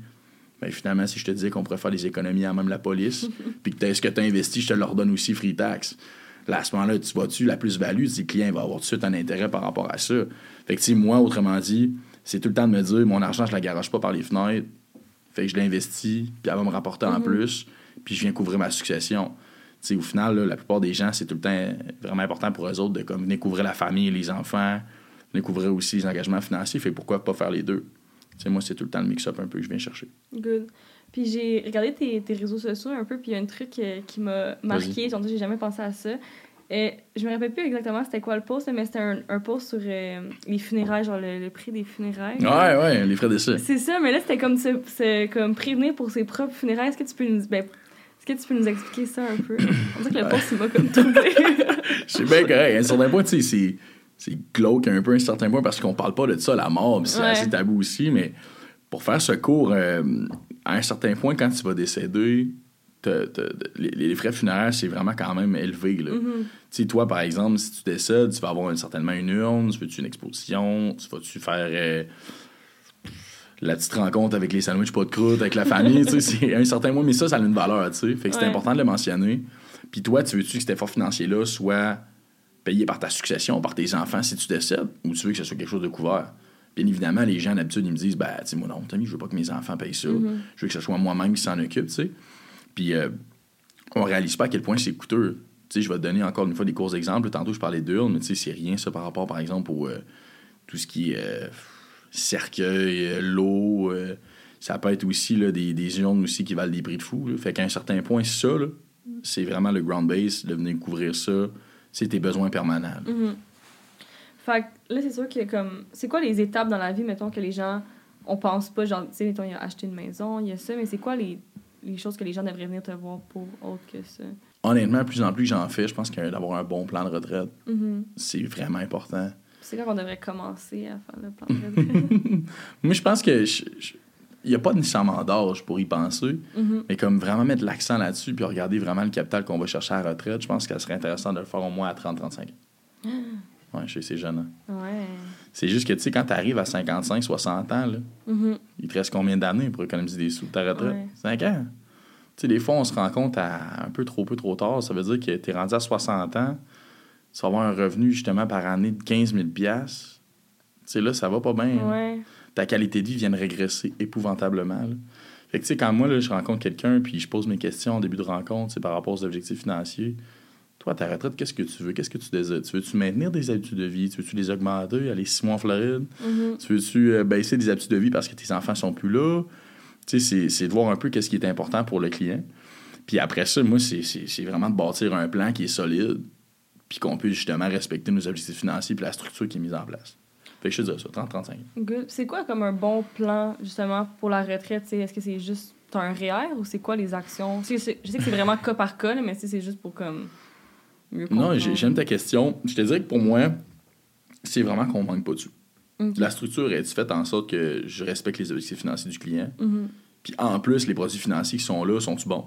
Ben, finalement, si je te disais qu'on pourrait faire des économies à même la police, <laughs> puis que ce que tu as investi, je te le redonne aussi free tax. Là, à ce moment-là, tu vois-tu la plus-value, le client il va avoir tout de suite un intérêt par rapport à ça. Fait que, tu sais, moi, autrement dit, c'est tout le temps de me dire, mon argent, je la garage pas par les fenêtres. Fait que je l'investis, puis elle va me rapporter en Mhm. plus, puis je viens couvrir ma succession. Tu sais, au final, là, la plupart des gens, c'est tout le temps vraiment important pour eux autres de comme, venir couvrir la famille, les enfants, venir couvrir aussi les engagements financiers. Fait pourquoi pas faire les deux? Tu sais, moi, c'est tout le temps le mix-up un peu que je viens chercher. Good. Puis j'ai regardé tes, tes réseaux sociaux un peu, puis il y a un truc euh, qui m'a marqué. J'ai j'ai jamais pensé à ça. Euh, je me rappelle plus exactement c'était quoi le post, mais c'était un, un post sur euh, les funérailles, genre le, le prix des funérailles. Ouais, ouais, les frais d'essai. C'est ça, mais là c'était comme, comme prévenir pour ses propres funérailles. Est-ce que tu peux nous, ben, est-ce que tu peux nous expliquer ça un peu? On dirait que le post il m'a comme troublé. <laughs> C'est bien correct. Un certain point, tu sais, c'est, glauque un peu à un certain point parce qu'on parle pas de ça, la mort, c'est Ouais. assez tabou aussi, mais pour faire ce cours, euh, à un certain point, quand tu vas décéder, les, les frais funéraires, c'est vraiment quand même élevé. Là. Mhm. Tu sais, toi, par exemple, si tu décèdes, tu vas avoir une- certainement une urne, tu veux-tu une exposition, tu vas-tu faire euh, la petite rencontre avec les sandwichs pas de croûte, avec la famille, tu sais, c'est un certain moment, mais ça, ça a une valeur, tu sais. Fait que c'est important de le mentionner. Puis toi, tu veux-tu que cet effort financier-là soit payé par ta succession, par tes enfants si tu décèdes, ou tu veux que ce soit quelque chose de couvert? Bien évidemment, les gens, d'habitude, ils me disent, ben, tu sais, moi, non, Tommy, je veux pas que mes enfants payent ça. Mhm. Je veux que ce soit moi-même qui s'en occupe, tu sais. Puis euh, on réalise pas à quel point c'est coûteux. Tu sais, je vais te donner encore une fois des courts exemples. Tantôt, je parlais d'urnes, mais tu sais, c'est rien, ça, par rapport, par exemple, au euh, tout ce qui est euh, cercueil, euh, l'eau. ça peut être aussi là, des, des urnes aussi qui valent des prix de fou. là. Fait qu'à un certain point, ça, là, c'est vraiment le ground base, de venir couvrir ça. C'est tes besoins permanents. là. Mhm. Fait que là, c'est sûr que comme. C'est quoi les étapes dans la vie, mettons, que les gens. On pense pas, genre, tu sais, mettons, il y a acheté une maison, il y a ça, mais c'est quoi les, les choses que les gens devraient venir te voir pour autre que ça? Honnêtement, plus en plus j'en fais, je pense que d'avoir un bon plan de retraite, Mhm. c'est vraiment important. C'est quand on devrait commencer à faire le plan de <laughs> retraite? Moi, je pense que je- je- il n'y a pas nécessairement d'âge pour y penser, Mhm. mais comme vraiment mettre l'accent là-dessus puis regarder vraiment le capital qu'on va chercher à la retraite, je pense que ça serait intéressant de le faire au moins à 30-35 ans. Ouais, chez ces jeunes. Ouais. C'est juste que, tu sais, quand tu arrives à 55, 60 ans, là, Mhm. il te reste combien d'années pour économiser des sous de ta retraite? Ouais. 5 ans. Tu sais, des fois, on se rend compte à un peu trop peu trop tard. Ça veut dire que tu es rendu à 60 ans, tu vas avoir un revenu, justement, par année de 15 000 Tu sais, là, ça va pas bien. Ta qualité de vie vient de régresser épouvantablement. là. Fait que, tu sais, quand moi, là, je rencontre quelqu'un, puis je pose mes questions en début de rencontre, c'est par rapport aux objectifs financiers. Toi, ta retraite, qu'est-ce que tu veux? Qu'est-ce que tu désires? Tu veux-tu maintenir des habitudes de vie? Tu veux-tu les augmenter? Aller six mois en Floride? Mhm. Tu veux-tu euh, baisser des habitudes de vie parce que tes enfants sont plus là? Tu sais, c'est- c'est de voir un peu qu'est-ce qui est important pour le client. Puis après ça, moi, c'est- c'est c'est vraiment de bâtir un plan qui est solide, puis qu'on puisse justement respecter nos objectifs financiers puis la structure qui est mise en place. Fait que je te dirais ça, 30-35. Good. C'est quoi comme un bon plan, justement, pour la retraite? Est-ce que c'est juste. Un REER ou c'est quoi les actions? Je sais, je sais que c'est vraiment cas par cas, mais c'est juste pour comme. Mieux Non, comprendre. j'ai- j'aime ta question. Je te dirais que pour moi, c'est vraiment qu'on manque pas de sous. Ok. La structure est faite en sorte que je respecte les objectifs financiers du client. Mhm. Puis en plus, les produits financiers qui sont là, sont-ils bons?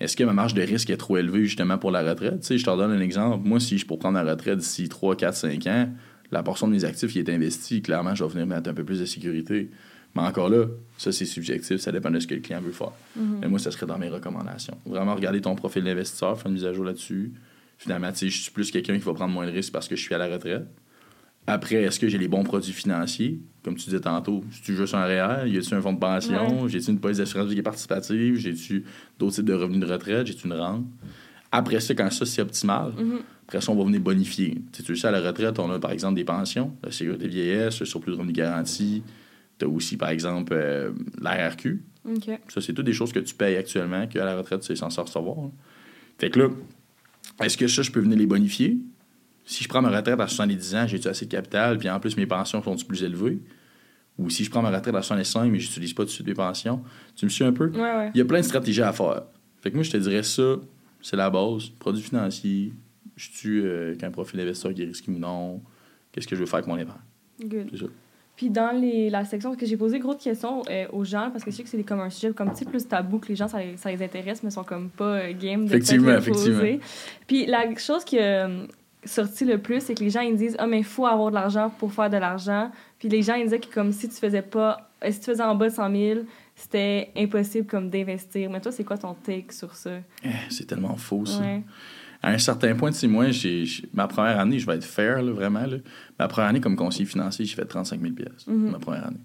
Est-ce que ma marge de risque est trop élevée justement pour la retraite? Tu sais, je te redonne un exemple. Moi, si je pour prendre la retraite d'ici 3, 4, 5 ans, la portion de mes actifs qui est investie, clairement, je vais venir mettre un peu plus de sécurité. Mais encore là, ça, c'est subjectif. Ça dépend de ce que le client veut faire. Mhm. Mais moi, ça serait dans mes recommandations. Vraiment regarder ton profil d'investisseur, faire une mise à jour là-dessus. Finalement, je suis plus quelqu'un qui va prendre moins de risques parce que je suis à la retraite. Après, est-ce que j'ai les bons produits financiers? Comme tu disais tantôt, tu juste un REER? Y a-tu un fonds de pension? J'ai-tu une police d'assurance vie qui est participative? J'ai-tu d'autres types de revenus de retraite? J'ai-tu une rente? Après ça, quand ça, c'est optimal, Mhm. après ça, on va venir bonifier. Tu sais, tu sais, à la retraite, on a par exemple des pensions, la sécurité vieillesse, le surplus de revenus garantis. Tu as aussi, par exemple, euh, l'ARQ. Ça, c'est toutes des choses que tu payes actuellement, qu'à la retraite, tu es censé recevoir. là. Fait que là, est-ce que ça, je peux venir les bonifier? Si je prends ma retraite à 70 ans, j'ai-tu assez de capital, puis en plus, mes pensions sont plus élevées? Ou si je prends ma retraite à 65, mais j'utilise pas tout de suite mes pensions? Tu me suis un peu? Ouais, ouais. Il y a plein de stratégies à faire. Fait que moi, je te dirais ça, c'est la base. Produits financiers, je tue euh, qu'un profil d'investisseur qui est risqué ou non, qu'est-ce que je veux faire avec mon épargne. Good. C'est ça. Puis dans les, la section, parce que j'ai posé gros de questions euh, aux gens, parce que je sais que c'est comme un sujet comme sais, plus tabou, que les gens, ça les, ça les intéresse, mais sont comme pas euh, game de Effectivement, peut-être le poser. effectivement. Puis la chose que, euh, sorti le plus, c'est que les gens ils disent ah mais il faut avoir de l'argent pour faire de l'argent. Puis les gens ils disaient que comme si tu faisais pas, euh, si tu faisais en bas de 100 000, c'était impossible comme d'investir. Mais toi, c'est quoi ton take sur ça? Eh, c'est tellement faux, ça. Ouais. À un certain point, tu sais, moi, j'ai, ma première année, je vais être fair, là, vraiment. Là. Ma première année comme conseiller financier, j'ai fait 35 000 pièces Mhm. Ma première année.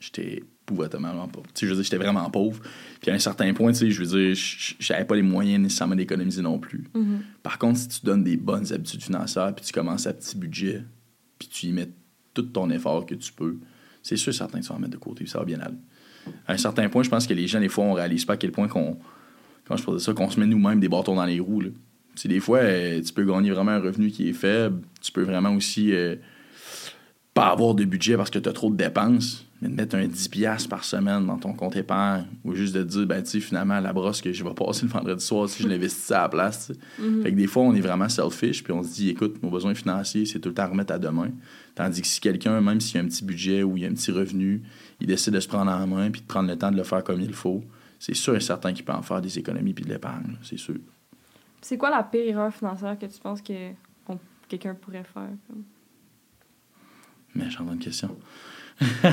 J'étais épouvantablement pauvre. Tu sais, je veux dire, j'étais vraiment pauvre. Puis à un certain point, tu sais, je veux dire, j'avais pas les moyens nécessairement d'économiser non plus. Mhm. Par contre, si tu donnes des bonnes habitudes financières, puis tu commences à petit budget, puis tu y mets tout ton effort que tu peux, c'est sûr certain que tu vas en mettre de côté, puis ça va bien aller. À un certain point, je pense que les gens, des fois, on réalise pas à quel point qu'on, quand je ça, qu'on se met nous-mêmes des bâtons dans les roues. Là. Des fois, euh, tu peux gagner vraiment un revenu qui est faible, tu peux vraiment aussi euh, pas avoir de budget parce que tu as trop de dépenses, mais de mettre un 10$ piastres par semaine dans ton compte épargne, ou juste de te dire, ben, tu finalement, la brosse que je vais passer le vendredi soir, si je l'investissais à la place. Mhm. Fait que des fois, on est vraiment selfish, puis on se dit, écoute, nos besoins financiers, c'est tout le temps à remettre à demain. Tandis que si quelqu'un, même s'il y a un petit budget ou il y a un petit revenu, il décide de se prendre en main puis de prendre le temps de le faire comme il faut, c'est sûr et certain qu'il peut en faire des économies puis de l'épargne, c'est sûr. C'est quoi la pire erreur financière que tu penses que quelqu'un pourrait faire comme? Mais j'en ai une question. <laughs>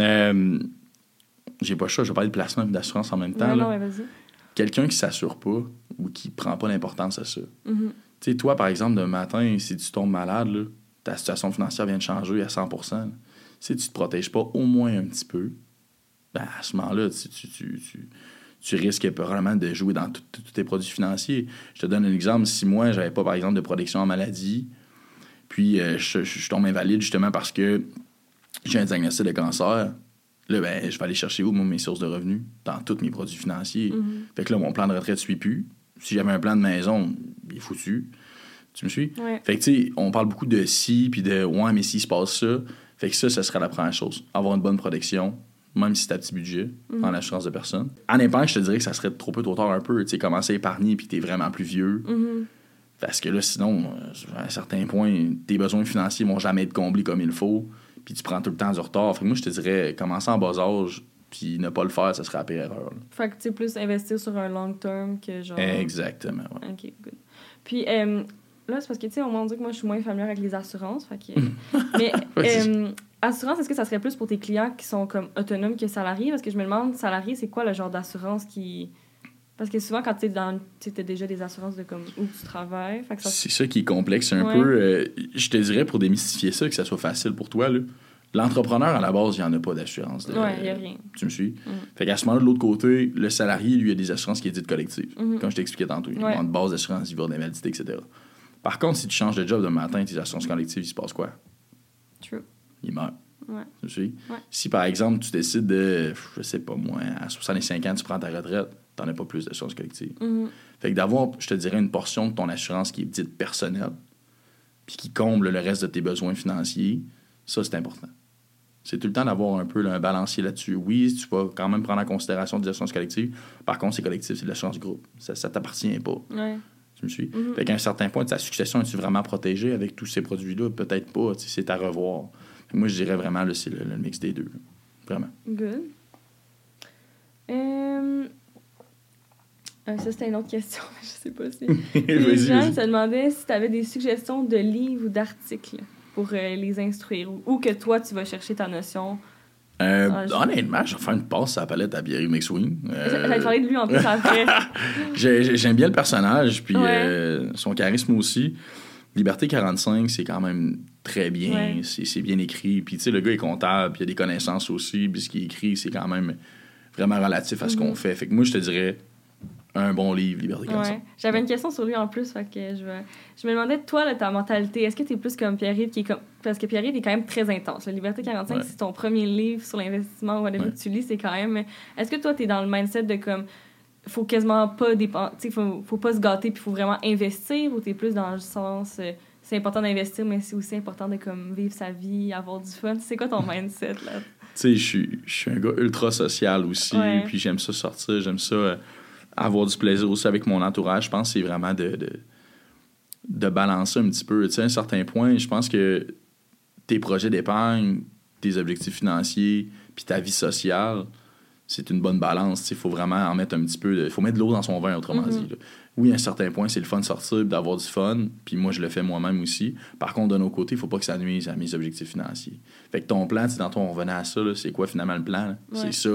Euh, J'ai pas le choix, je vais parler de placement et d'assurance en même temps. Non, vas-y. Quelqu'un qui s'assure pas ou qui prend pas l'importance à ça. Mhm. Tu sais, toi, par exemple, demain matin, si tu tombes malade, là, ta situation financière vient de changer à 100 là. Si tu te protèges pas au moins un petit peu, ben, à ce moment-là, tu, tu, tu, tu- risques probablement de jouer dans tous tes produits financiers. Je te donne un exemple. Si moi, j'avais pas, par exemple, de protection en maladie, puis euh, je, je- je tombe invalide justement parce que j'ai un diagnostic de cancer, là, ben, je vais aller chercher où, moi, mes sources de revenus? Dans tous mes produits financiers. Mhm. Fait que là, mon plan de retraite ne suit plus. Si j'avais un plan de maison, il est foutu. Tu me suis? Ouais. Fait que, tu sais, on parle beaucoup de si, puis de ouais, mais s'il se passe ça. Fait que ça, ça serait la première chose. Avoir une bonne protection, même si c'est à petit budget, Mhm. en assurance de personne. En épargne, je te dirais que ça serait trop peu trop tard un peu. Tu sais, commencer à épargner, puis t'es vraiment plus vieux. Mhm. Parce que là, sinon, euh, à un certain point, tes besoins financiers vont jamais être comblés comme il faut, puis tu prends tout le temps du retard. Fait que moi, je te dirais, commencer en bas âge, puis ne pas le faire, ça serait la pire erreur. là. Fait que tu sais, plus investir sur un long term que genre. Exactement, ouais. Ok, good. Puis euh, là, c'est parce que tu sais, on m'a dit que moi, je suis moins familière avec les assurances. Fait que. <laughs> Mais <laughs> Vas-y. euh, assurance, est-ce que ça serait plus pour tes clients qui sont comme autonomes que salariés? Parce que je me demande, salarié, c'est quoi le genre d'assurance qui. Parce que souvent, quand tu es dans. Tu as déjà des assurances de comme où tu travailles. Ça. C'est ça qui est complexe un Ouais. peu. euh, je te dirais, pour démystifier ça, que ça soit facile pour toi, là, l'entrepreneur, à la base, il n'y en a pas d'assurance. Ouais, il n'y a rien. Tu me suis? Mhm. Fait qu'à ce moment-là, de l'autre côté, le salarié, lui, a des assurances qui est dites collectives. Mhm. Comme je t'expliquais tantôt. Il a une base d'assurance, il va d'invalidité, etc. Par contre, si tu changes de job demain matin, tes assurances collectives, il se passe quoi? True. Il meurt. Ouais. Tu? Ouais. Si, par exemple, tu décides de, je sais pas moi, à 65 ans, tu prends ta retraite, t'en as pas plus d'assurance collective. Mhm. Fait que d'avoir, je te dirais, une portion de ton assurance qui est dite personnelle, puis qui comble le reste de tes besoins financiers, ça, c'est important. C'est tout le temps d'avoir un peu là, un balancier là-dessus. Oui, tu vas quand même prendre en considération des assurances collectives. Par contre, c'est collectif, c'est de l'assurance groupe. Ça, ça t'appartient pas. Ouais. Tu me suis? Fait qu'à un certain point, ta succession, es-tu vraiment protégée avec tous ces produits-là? Peut-être pas. tu C'est à revoir. Moi, je dirais vraiment, c'est le, le mix des deux. là. Vraiment. Good. Euh... euh, ça, c'était une autre question. <laughs> je sais pas si. <laughs> Les gens se demandaient si tu avais des suggestions de livres ou d'articles pour euh, les instruire ou, ou que toi, tu vas chercher ta notion. Euh, Ah, Honnêtement, je vais faire une passe à la palette à Pierre McSween. Euh, J'allais parler de lui en plus après. <laughs> J'ai- j'ai- J'aime bien le personnage, puis Ouais. euh, son charisme aussi. Liberté 45, c'est quand même très bien. Ouais. C'est bien écrit. Puis, tu sais, le gars est comptable, puis il a des connaissances aussi. Puis, ce qu'il écrit, c'est quand même vraiment relatif à ce qu'on Mhm. fait. Fait que moi, je te dirais un bon livre, Liberté 45. Ouais. J'avais une question sur lui en plus, fait que je, vais- je me demandais, toi, là, ta mentalité, est-ce que tu es plus comme Pierre-Yves qui est comme. Parce que Pierre-Yves est quand même très intense. La Liberté 45, Ouais. c'est ton premier livre sur l'investissement ou whatever Ouais. que tu lis, c'est quand même. Est-ce que toi, tu es dans le mindset de comme. Faut quasiment pas dépenser. Faut, faut pas se gâter puis faut vraiment investir ou tu es plus dans le sens. euh, c'est important d'investir, mais c'est aussi important de comme vivre sa vie, avoir du fun? C'est quoi ton <laughs> mindset là? Tu sais, je suis- je suis un gars ultra social aussi, puis j'aime ça sortir, j'aime ça euh, avoir du plaisir aussi avec mon entourage. Je pense que c'est vraiment de, balancer un petit peu. Tu sais, à un certain point, je pense que tes projets d'épargne, tes objectifs financiers, puis ta vie sociale, c'est une bonne balance. Il faut vraiment en mettre un petit peu. Il faut mettre de l'eau dans son vin, autrement Mhm. dit. là. Oui, à un certain point, c'est le fun de sortir et d'avoir du fun. Puis moi, je le fais moi-même aussi. Par contre, de nos côtés, il faut pas que ça nuise à mes objectifs financiers. Fait que ton plan, tu tantôt, on revenait à ça. C'est quoi finalement le plan? Ouais. C'est ça.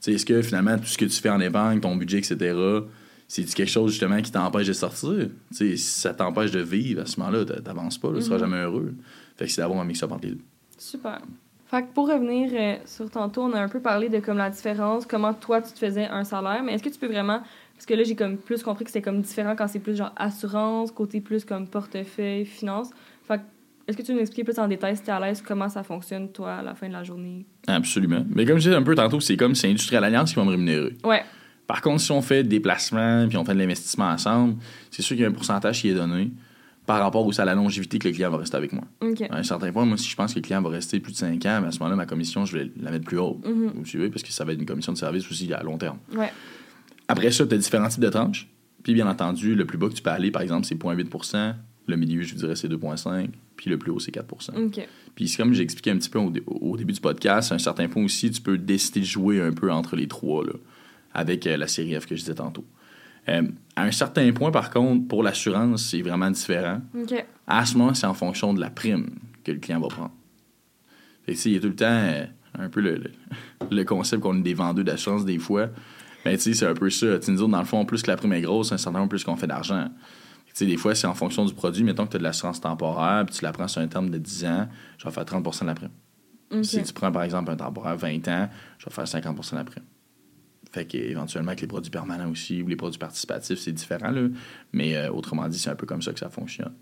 Tu Est-ce que finalement, tout ce que tu fais en épargne, ton budget, etc., c'est quelque chose justement qui t'empêche de sortir? Tu si ça t'empêche de vivre à ce moment-là, t'a- t'avances pas, là, tu seras Mhm. jamais heureux. Fait que c'est d'avoir un mix-up entre les deux. Super. Fait que pour revenir euh, sur tantôt, on a un peu parlé de comme la différence, comment toi tu te faisais un salaire, mais est-ce que tu peux vraiment parce que là j'ai comme plus compris que c'est comme différent quand c'est plus genre assurance, côté plus comme portefeuille, finance. Fait que est-ce que tu nous expliquer plus en détail si tu es à l'aise comment ça fonctionne toi à la fin de la journée? Absolument. Mais comme je disais un peu tantôt, c'est comme c'est Industrial Alliance qui va me rémunérer. Ouais. Par contre, si on fait des placements puis on fait de l'investissement ensemble, c'est sûr qu'il y a un pourcentage qui est donné par rapport aussi à la longévité que le client va rester avec moi. À un certain point, moi, si je pense que le client va rester plus de 5 ans, ben, à ce moment-là, ma commission, je vais la mettre plus haute. Mhm. Vous suivez? Parce que ça va être une commission de service aussi à long terme. Ouais. Après ça, tu as différents types de tranches. Puis, bien entendu, le plus bas que tu peux aller, par exemple, c'est 0,8% Le milieu, je vous dirais, c'est 2,5 Puis le plus haut, c'est 4 OK. puis c'est comme j'ai expliqué un petit peu au, dé- au début du podcast, à un certain point aussi, tu peux décider de jouer un peu entre les trois, là, avec euh, la série F que je disais tantôt. Euh, à un certain point, par contre, pour l'assurance, c'est vraiment différent. À ce moment, c'est en fonction de la prime que le client va prendre. Fait que, il y a tout le temps euh, un peu le, le, <laughs> le concept qu'on est des vendeurs d'assurance des fois. Mais tu sais, c'est un peu ça. Tu nous autres, dans le fond, plus que la prime est grosse, un certain point, plus qu'on fait d'argent. Tu sais, des fois, c'est en fonction du produit. Mettons que tu as de l'assurance temporaire, puis tu la prends sur un terme de 10 ans, je vais faire 30% de la prime. Si tu prends, par exemple, un temporaire 20 ans, je vais faire 50% de la prime. Fait qu'éventuellement, avec les produits permanents aussi, ou les produits participatifs, c'est différent, là. Mais euh, autrement dit, c'est un peu comme ça que ça fonctionne.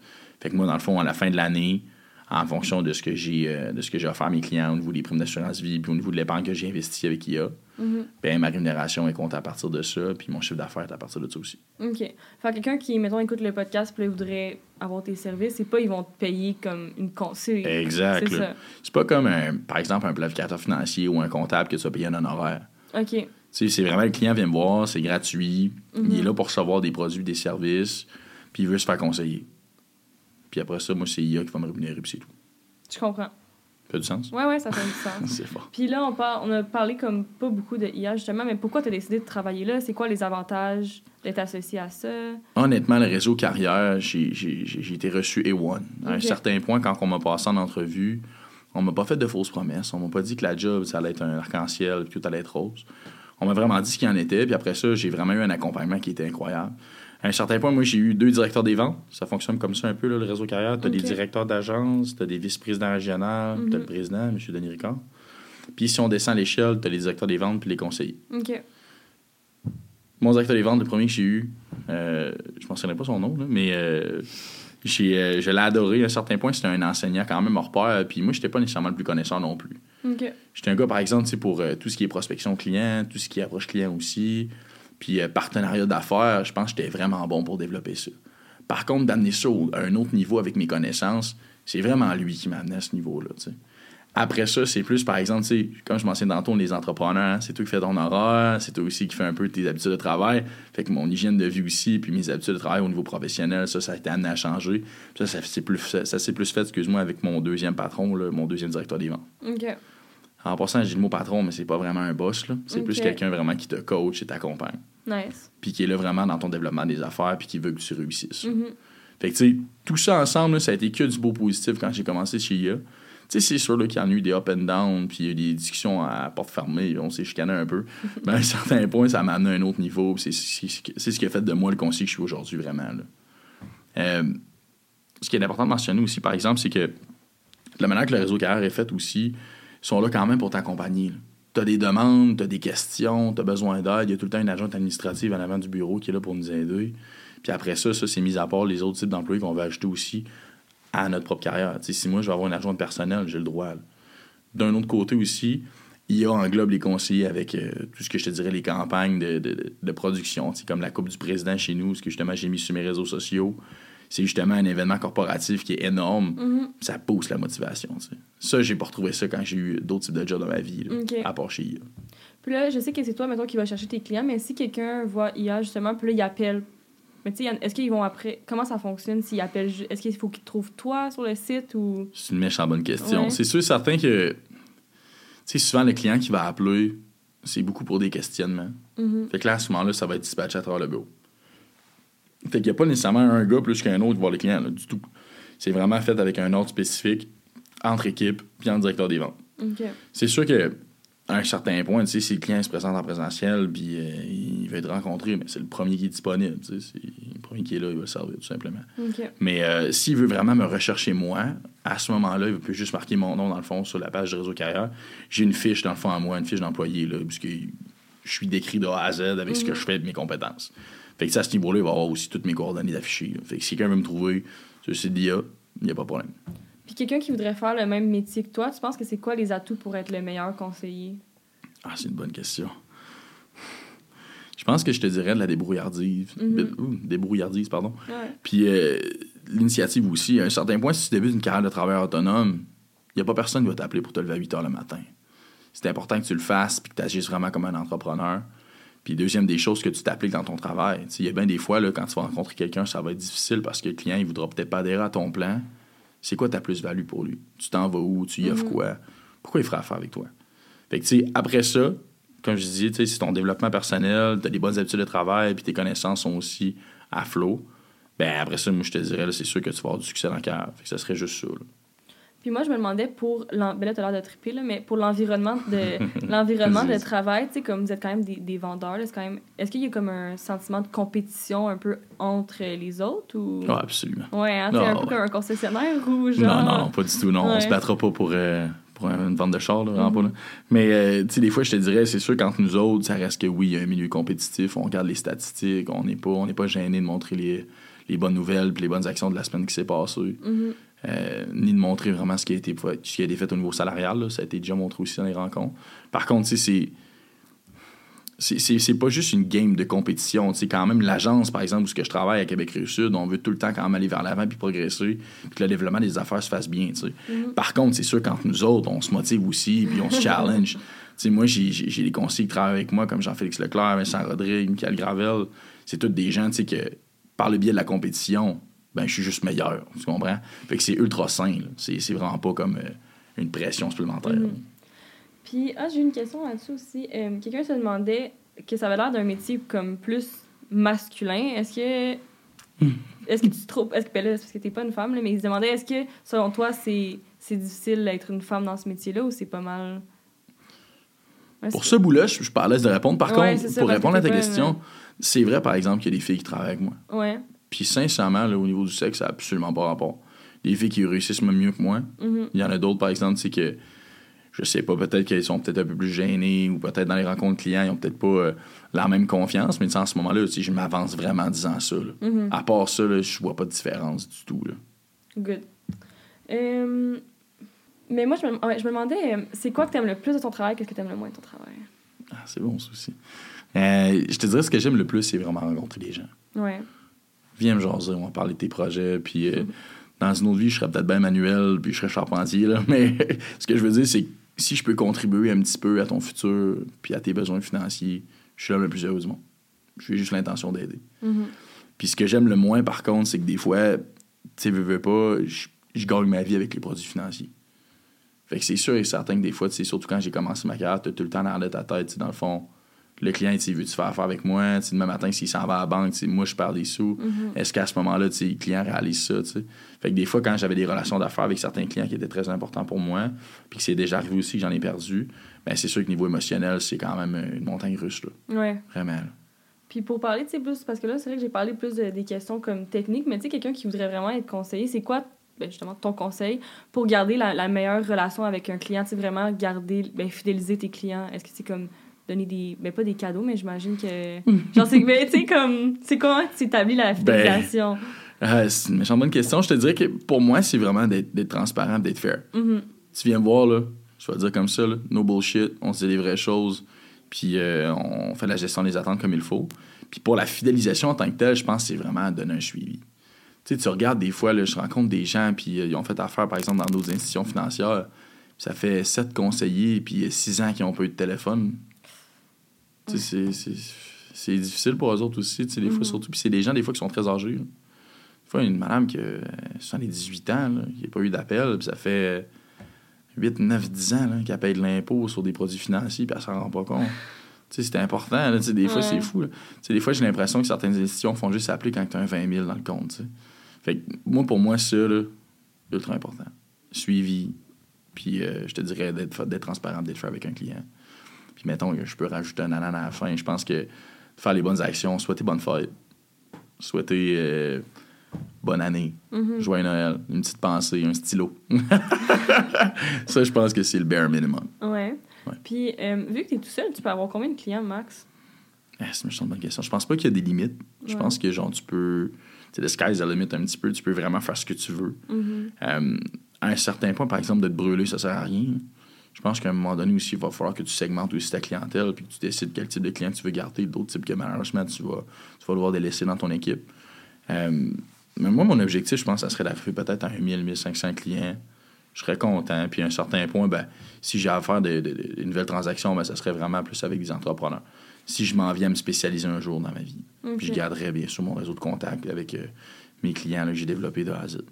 Fait que moi, dans le fond, à la fin de l'année, en fonction de ce que j'ai euh, de ce que j'ai offert à mes clients au niveau des primes d'assurance vie, puis au niveau de l'épargne que j'ai investi avec IA, Mhm. ben, ma rémunération est comptée à partir de ça, puis mon chiffre d'affaires est à partir de ça aussi. OK. Fait que quelqu'un qui, mettons, écoute le podcast puis voudrait avoir tes services, c'est pas ils vont te payer comme une conseil. Exact. C'est pas comme, un, par exemple, un planificateur financier ou un comptable que tu vas payer un honoraire. OK. C'est vraiment le client vient me voir, c'est gratuit, Mhm. il est là pour recevoir des produits, des services, puis il veut se faire conseiller. Puis après ça, moi, c'est IA qui va me rémunérer, puis c'est tout. Je comprends. Ça fait du sens? Ouais, ouais, ça fait du <laughs> sens. c'est fort. Puis là, on, par- on a parlé comme pas beaucoup de IA, justement, mais pourquoi tu as décidé de travailler là? C'est quoi les avantages d'être associé à ça? Honnêtement, le réseau carrière, j'ai j'ai- j'ai- j'ai été reçu A1. À un certain point, quand on m'a passé en entrevue, on m'a pas fait de fausses promesses. On m'a pas dit que la job, ça allait être un arc-en-ciel, puis tout allait être rose. On m'a vraiment dit ce qu'il en était, puis après ça, j'ai vraiment eu un accompagnement qui était incroyable. À un certain point, moi, j'ai eu deux directeurs des ventes. Ça fonctionne comme ça un peu, là, le réseau carrière. Tu as des directeurs d'agence, tu as des vice-présidents régionaux, tu as Mhm. le président, M. Denis Ricard. Puis si on descend à l'échelle, tu as les directeurs des ventes puis les conseillers. OK. Mon directeur des ventes, le premier que j'ai eu, euh, je ne mentionnerai pas son nom, là, mais euh, j'ai, euh, je l'ai adoré à un certain point. C'était un enseignant quand même hors pair. Puis moi, je n'étais pas nécessairement le plus connaisseur non plus. J'étais un gars, par exemple, pour euh, tout ce qui est prospection client, tout ce qui est approche client aussi, puis euh, partenariat d'affaires, je pense que j'étais vraiment bon pour développer ça. Par contre, d'amener ça à un autre niveau avec mes connaissances, c'est vraiment lui qui m'a amené à ce niveau-là. Après ça, c'est plus, par exemple, comme je mentionnais tantôt, les entrepreneurs, hein, c'est toi qui fais ton horaire, c'est toi aussi qui fais un peu tes habitudes de travail. Fait que mon hygiène de vie aussi, puis mes habitudes de travail au niveau professionnel, ça, ça a été amené à changer. Puis ça, ça, s'est plus, ça, ça plus fait, excuse-moi, avec mon deuxième patron, là, mon deuxième directeur des ventes. OK. En passant, j'ai le mot patron, mais c'est pas vraiment un boss. C'est plus quelqu'un vraiment qui te coach et t'accompagne. Nice. Puis qui est là vraiment dans ton développement des affaires, puis qui veut que tu réussisses. Mhm. Fait que, tu sais, tout ça ensemble, là, ça a été que du beau positif quand j'ai commencé chez IA. Tu sais, c'est sûr qu'il y en a eu des up and down, puis il y a eu des discussions à porte fermée, on s'est chicané un peu. <laughs> Mais à un certain point, ça m'a amené à un autre niveau. C'est ce qui a fait de moi le conseiller que je suis aujourd'hui, vraiment. là. Euh, ce qui est important de mentionner aussi, par exemple, c'est que la manière que le réseau carrière est fait aussi, ils sont là quand même pour t'accompagner. Tu as des demandes, tu as des questions, tu as besoin d'aide. Il y a tout le temps une agente administrative en avant du bureau qui est là pour nous aider. Puis après ça, ça c'est mis à part les autres types d'employés qu'on va ajouter aussi à notre propre carrière. Si moi, je vais avoir une agente personnelle, j'ai le droit. D'un autre côté aussi, IA englobe les conseillers avec euh, tout ce que je te dirais, les campagnes de, de- de production, comme la Coupe du Président chez nous, ce que justement j'ai mis sur mes réseaux sociaux. C'est justement un événement corporatif qui est énorme. Mhm. Ça pousse la motivation. tu sais. Ça, j'ai pas retrouvé ça quand j'ai eu d'autres types de jobs dans ma vie, là, à part chez IA. Puis là, je sais que c'est toi, mettons, qui va chercher tes clients, mais si quelqu'un voit IA, justement, puis là, il appelle. Mais tu sais, est-ce qu'ils vont après. Comment ça fonctionne s'ils appellent Est-ce qu'il faut qu'ils trouvent toi sur le site ou? C'est une méchante bonne question. Ouais. C'est sûr et certain que, tu sais, souvent, le client qui va appeler, c'est beaucoup pour des questionnements. Mhm. Fait que là, à ce moment-là, ça va être dispatché à travers le bureau. Fait qu'il n'y a pas nécessairement un gars plus qu'un autre voir les clients, là, du tout. C'est vraiment fait avec un ordre spécifique, entre équipes, puis en directeur des ventes. C'est sûr que à un certain point, tu sais, si le client se présente en présentiel, puis euh, il veut être rencontré, mais c'est le premier qui est disponible. tu sais, C'est le premier qui est là, il va le servir, tout simplement. Mais euh, s'il veut vraiment me rechercher moi, à ce moment-là, il peut juste marquer mon nom dans le fond sur la page de réseau carrière. J'ai une fiche dans le fond à moi, une fiche d'employé, là, puisque je suis décrit de A à Z avec ce que Mhm. je fais de mes compétences. Fait que ça, à ce niveau-là, il va avoir aussi toutes mes coordonnées affichées. là. Fait que si quelqu'un veut me trouver sur le site d'IA, il n'y a pas de problème. Puis quelqu'un qui voudrait faire le même métier que toi, tu penses que c'est quoi les atouts pour être le meilleur conseiller? Ah, c'est une bonne question. Je pense que je te dirais de la débrouillardise. Mhm. Ouh, débrouillardise, pardon. Ouais. Puis euh, l'initiative aussi. À un certain point, si tu débutes une carrière de travailleur autonome, il n'y a pas personne qui va t'appeler pour te lever à 8 heures le matin. C'est important que tu le fasses puis que tu agisses vraiment comme un entrepreneur. Puis deuxième des choses, que tu t'appliques dans ton travail. Il y a bien des fois, là, quand tu vas rencontrer quelqu'un, ça va être difficile parce que le client, il voudra peut-être pas adhérer à ton plan. C'est quoi ta plus-value pour lui? Tu t'en vas où? Tu y offres Mhm. quoi? Pourquoi il ferait affaire avec toi? Fait que, tu sais, après ça, comme je disais, c'est ton développement personnel, tu as des bonnes habitudes de travail, puis tes connaissances sont aussi à flot. Ben après ça, moi, je te dirais, c'est sûr que tu vas avoir du succès dans la carrière. Fait que ça serait juste ça. là. Puis moi, je me demandais pour. Ben là, t'as l'air de triper, là, mais pour l'environnement de, <laughs> l'environnement de travail, tu sais, comme vous êtes quand même des, des vendeurs, c'est quand même. Est-ce qu'il y a comme un sentiment de compétition un peu entre les autres ou? Ah, absolument. Ouais, hein, c'est un peu ouais. comme un concessionnaire ou genre? Non, non, pas du tout. Non, on Ouais. se battra pas pour, euh, pour une vente de char, là, vraiment pas. là. Mais, euh, tu sais, des fois, je te dirais, c'est sûr qu'entre nous autres, ça reste que oui, il y a un milieu compétitif. On regarde les statistiques. On n'est pas, on n'est pas gêné de montrer les, les bonnes nouvelles puis les bonnes actions de la semaine qui s'est passée. Mhm. Euh, ni de montrer vraiment ce qui a été fait, ce qui a été fait au niveau salarial. là. Ça a été déjà montré aussi dans les rencontres. Par contre, c'est. C'est, c'est, c'est pas juste une game de compétition. Sais, quand même, l'agence, par exemple, où ce que je travaille à Québec-Rive-Sud, on veut tout le temps quand même aller vers l'avant puis progresser, puis que le développement des affaires se fasse bien. Mhm. Par contre, c'est sûr qu'entre nous autres, on se motive aussi, puis on se <laughs> challenge. Moi, j'ai, des conseillers qui travaillent avec moi, comme Jean-Félix Leclerc, Vincent Rodrigue, Michael Gravel. C'est tous des gens, que par le biais de la compétition, ben, je suis juste meilleur. Tu comprends? Fait que c'est ultra sain. C'est, c'est vraiment pas comme euh, une pression supplémentaire. Mhm. Puis, ah, j'ai une question là-dessus aussi. Euh, Quelqu'un se demandait que ça avait l'air d'un métier comme plus masculin. Est-ce que. Hmm. Est-ce que tu trouves. Est-ce que, ben là, parce que t'es pas une femme, là, mais il se demandait est-ce que, selon toi, c'est c'est difficile d'être une femme dans ce métier-là ou c'est pas mal? Pour ce bout-là, je je suis pas à l'aise de répondre. Par Ouais, contre, ça, pour répondre à ta question, c'est vrai, par exemple, qu'il y a des filles qui travaillent avec moi. Ouais. Puis sincèrement, là, au niveau du sexe, ça n'a absolument pas rapport. Les filles qui réussissent même mieux que moi, Mhm. Il y en a d'autres, par exemple, c'est que je sais pas, peut-être qu'ils sont peut-être un peu plus gênés ou peut-être dans les rencontres clients, ils ont peut-être pas euh, la même confiance, mais tu en ce moment-là, tu je m'avance vraiment en disant ça. là. Mhm. À part ça, là, je vois pas de différence du tout. Là. Good. Euh, Mais moi, je me, ouais, je me demandais, euh, c'est quoi que t'aimes le plus de ton travail, qu'est-ce que t'aimes le moins de ton travail? Ah, c'est bon, ça aussi. Euh, je te dirais, ce que j'aime le plus, c'est vraiment rencontrer les gens. Ouais. Viens me jaser, on va parler de tes projets, puis euh, dans une autre vie, je serais peut-être bien manuel, puis je serais charpentier, là, <laughs> mais ce que je veux dire, c'est que si je peux contribuer un petit peu à ton futur, puis à tes besoins financiers, je suis l'homme le plus heureux du monde. J'ai juste l'intention d'aider. Mhm. Puis ce que j'aime le moins, par contre, c'est que des fois, tu sais, veux, veux pas, je, gagne ma vie avec les produits financiers. Fait que c'est sûr et certain que des fois, surtout quand j'ai commencé ma carrière, t'as tout le temps dans ta tête, dans le fond, le client, tu sais, veut-tu faire affaire avec moi? Tu sais, demain matin, s'il s'en va à la banque, moi, je perds des sous. Mhm. Est-ce qu'à ce moment-là, le client réalise ça? Fait que des fois, quand j'avais des relations d'affaires avec certains clients qui étaient très importants pour moi, puis que c'est déjà arrivé aussi que j'en ai perdu, ben c'est sûr que niveau émotionnel, c'est quand même une montagne russe, là. Ouais. Vraiment, là. Puis pour parler, tu sais, plus, parce que là, c'est vrai que j'ai parlé plus de- des questions comme techniques, mais tu sais, quelqu'un qui voudrait vraiment être conseillé, c'est quoi, ben, justement, ton conseil pour garder la, la meilleure relation avec un client, tu vraiment garder, ben, fidéliser tes clients? Est-ce que c'est comme donner des, ben, pas des cadeaux, mais j'imagine que, <laughs> genre, c'est, ben, tu sais, comme, c'est comment tu établis la fidélisation? Ah, c'est une méchante bonne question. Je te dirais que pour moi, c'est vraiment d'être transparent, d'être fair. Mhm. Tu viens me voir, là, je vais te dire comme ça, là, no bullshit, on se dit les vraies choses, puis euh, on fait la gestion des attentes comme il faut. Puis pour la fidélisation en tant que telle, je pense que c'est vraiment donner un suivi. Tu sais, tu regardes des fois, là, je rencontre des gens, puis euh, ils ont fait affaire, par exemple, dans d'autres institutions financières. Ça fait sept conseillers, puis euh, six ans qu'ils n'ont pas eu de téléphone. C'est- difficile pour eux autres aussi, des fois, Mhm. surtout. Puis c'est des gens, des fois, qui sont très âgés. là. Des fois, une madame qui a 78 ans, là, qui n'a pas eu d'appel, puis ça fait 8, 9, 10 ans qu'elle paye de l'impôt sur des produits financiers, puis elle s'en rend pas compte. C'est important. Là, des fois, c'est fou. là. Des fois, j'ai l'impression que certaines institutions font juste appeler quand tu as un 20 000 dans le compte. Fait que moi, pour moi, ça, là, ultra important. Suivi, puis euh, je te dirais d'être d'être transparent, d'être fait avec un client. Puis mettons que je peux rajouter un ananas à la fin. Je pense que faire les bonnes actions, souhaiter bonne fête, souhaiter euh, bonne année, Mhm. joyeux Noël, une petite pensée, un stylo. <laughs> ça, je pense que c'est le bare minimum. Ouais. Ouais. Puis, euh, vu que tu es tout seul, tu peux avoir combien de clients max? Ah, c'est une bonne question. Je pense pas qu'il y a des limites. Je Ouais. pense que genre tu peux. Tu sais, le sky's the limit un petit peu. Tu peux vraiment faire ce que tu veux. Mhm. Euh, à un certain point, par exemple, de te brûler, ça sert à rien. Je pense qu'à un moment donné aussi, il va falloir que tu segmentes aussi ta clientèle puis que tu décides quel type de client tu veux garder. D'autres types que malheureusement, tu vas, tu vas devoir délaisser dans ton équipe. Euh, mais moi, mon objectif, je pense, ça serait d'arriver peut-être à 1000, 1500 clients. Je serais content. Puis à un certain point, ben, si j'ai à faire de, de- de- de nouvelles transactions, ben, ça serait vraiment plus avec des entrepreneurs. Si je m'en viens à me spécialiser un jour dans ma vie. Puis je garderais bien sûr mon réseau de contacts avec euh, mes clients là, que j'ai développés de A à Z.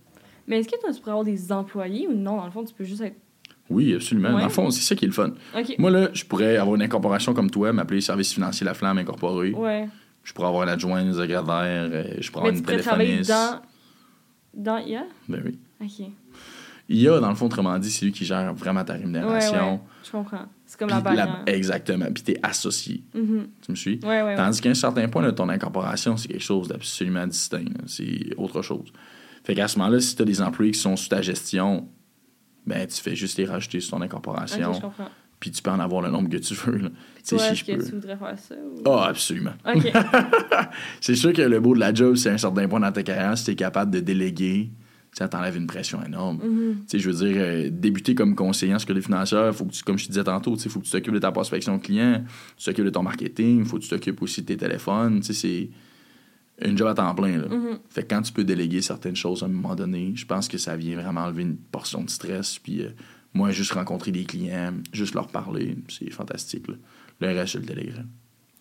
Mais est-ce que toi, tu pourrais avoir des employés ou non? Dans le fond, tu peux juste être. Oui, absolument. Ouais. Dans le fond, c'est ça qui est le fun. Moi, là, je pourrais avoir une incorporation comme toi, m'appeler Service financier La Flamme Incorporé. Ouais. Je pourrais avoir un adjoint, secrétaire, euh, je pourrais Mais avoir une téléphoniste. dans. Dans IA? Ben oui. Ok. IA, dans le fond, autrement dit, c'est lui qui gère vraiment ta rémunération. ouais. Je comprends. C'est comme la la- bannière. Exactement. Puis t'es associé. Mhm. Tu me suis? Ouais. Tandis qu'à un certain point, là, ton incorporation, c'est quelque chose d'absolument distinct. C'est autre chose. Fait qu'à ce moment-là, si tu as des employés qui sont sous ta gestion, ben tu fais juste les rajouter sur ton incorporation. Ok, je comprends. Puis tu peux en avoir le nombre que tu veux. là. Toi, si je que peux. tu voudrais faire ça? Ou... Ah, absolument. Ok. <laughs> C'est sûr que le beau de la job, c'est à un certain point dans ta carrière, si tu es capable de déléguer, ça t'enlève une pression énorme. Mhm. Sais, je veux dire, euh, débuter comme conseiller en sécurité financière, faut que tu, comme je te disais tantôt, il faut que tu t'occupes de ta prospection client, tu t'occupes de ton marketing, il faut que tu t'occupes aussi de tes téléphones. Tu sais, c'est une job à temps plein. Là. Mhm. Fait que quand tu peux déléguer certaines choses à un moment donné, je pense que ça vient vraiment enlever une portion de stress. Puis euh, moi, juste rencontrer des clients, juste leur parler, c'est fantastique. là. Le reste, je le déléguerai.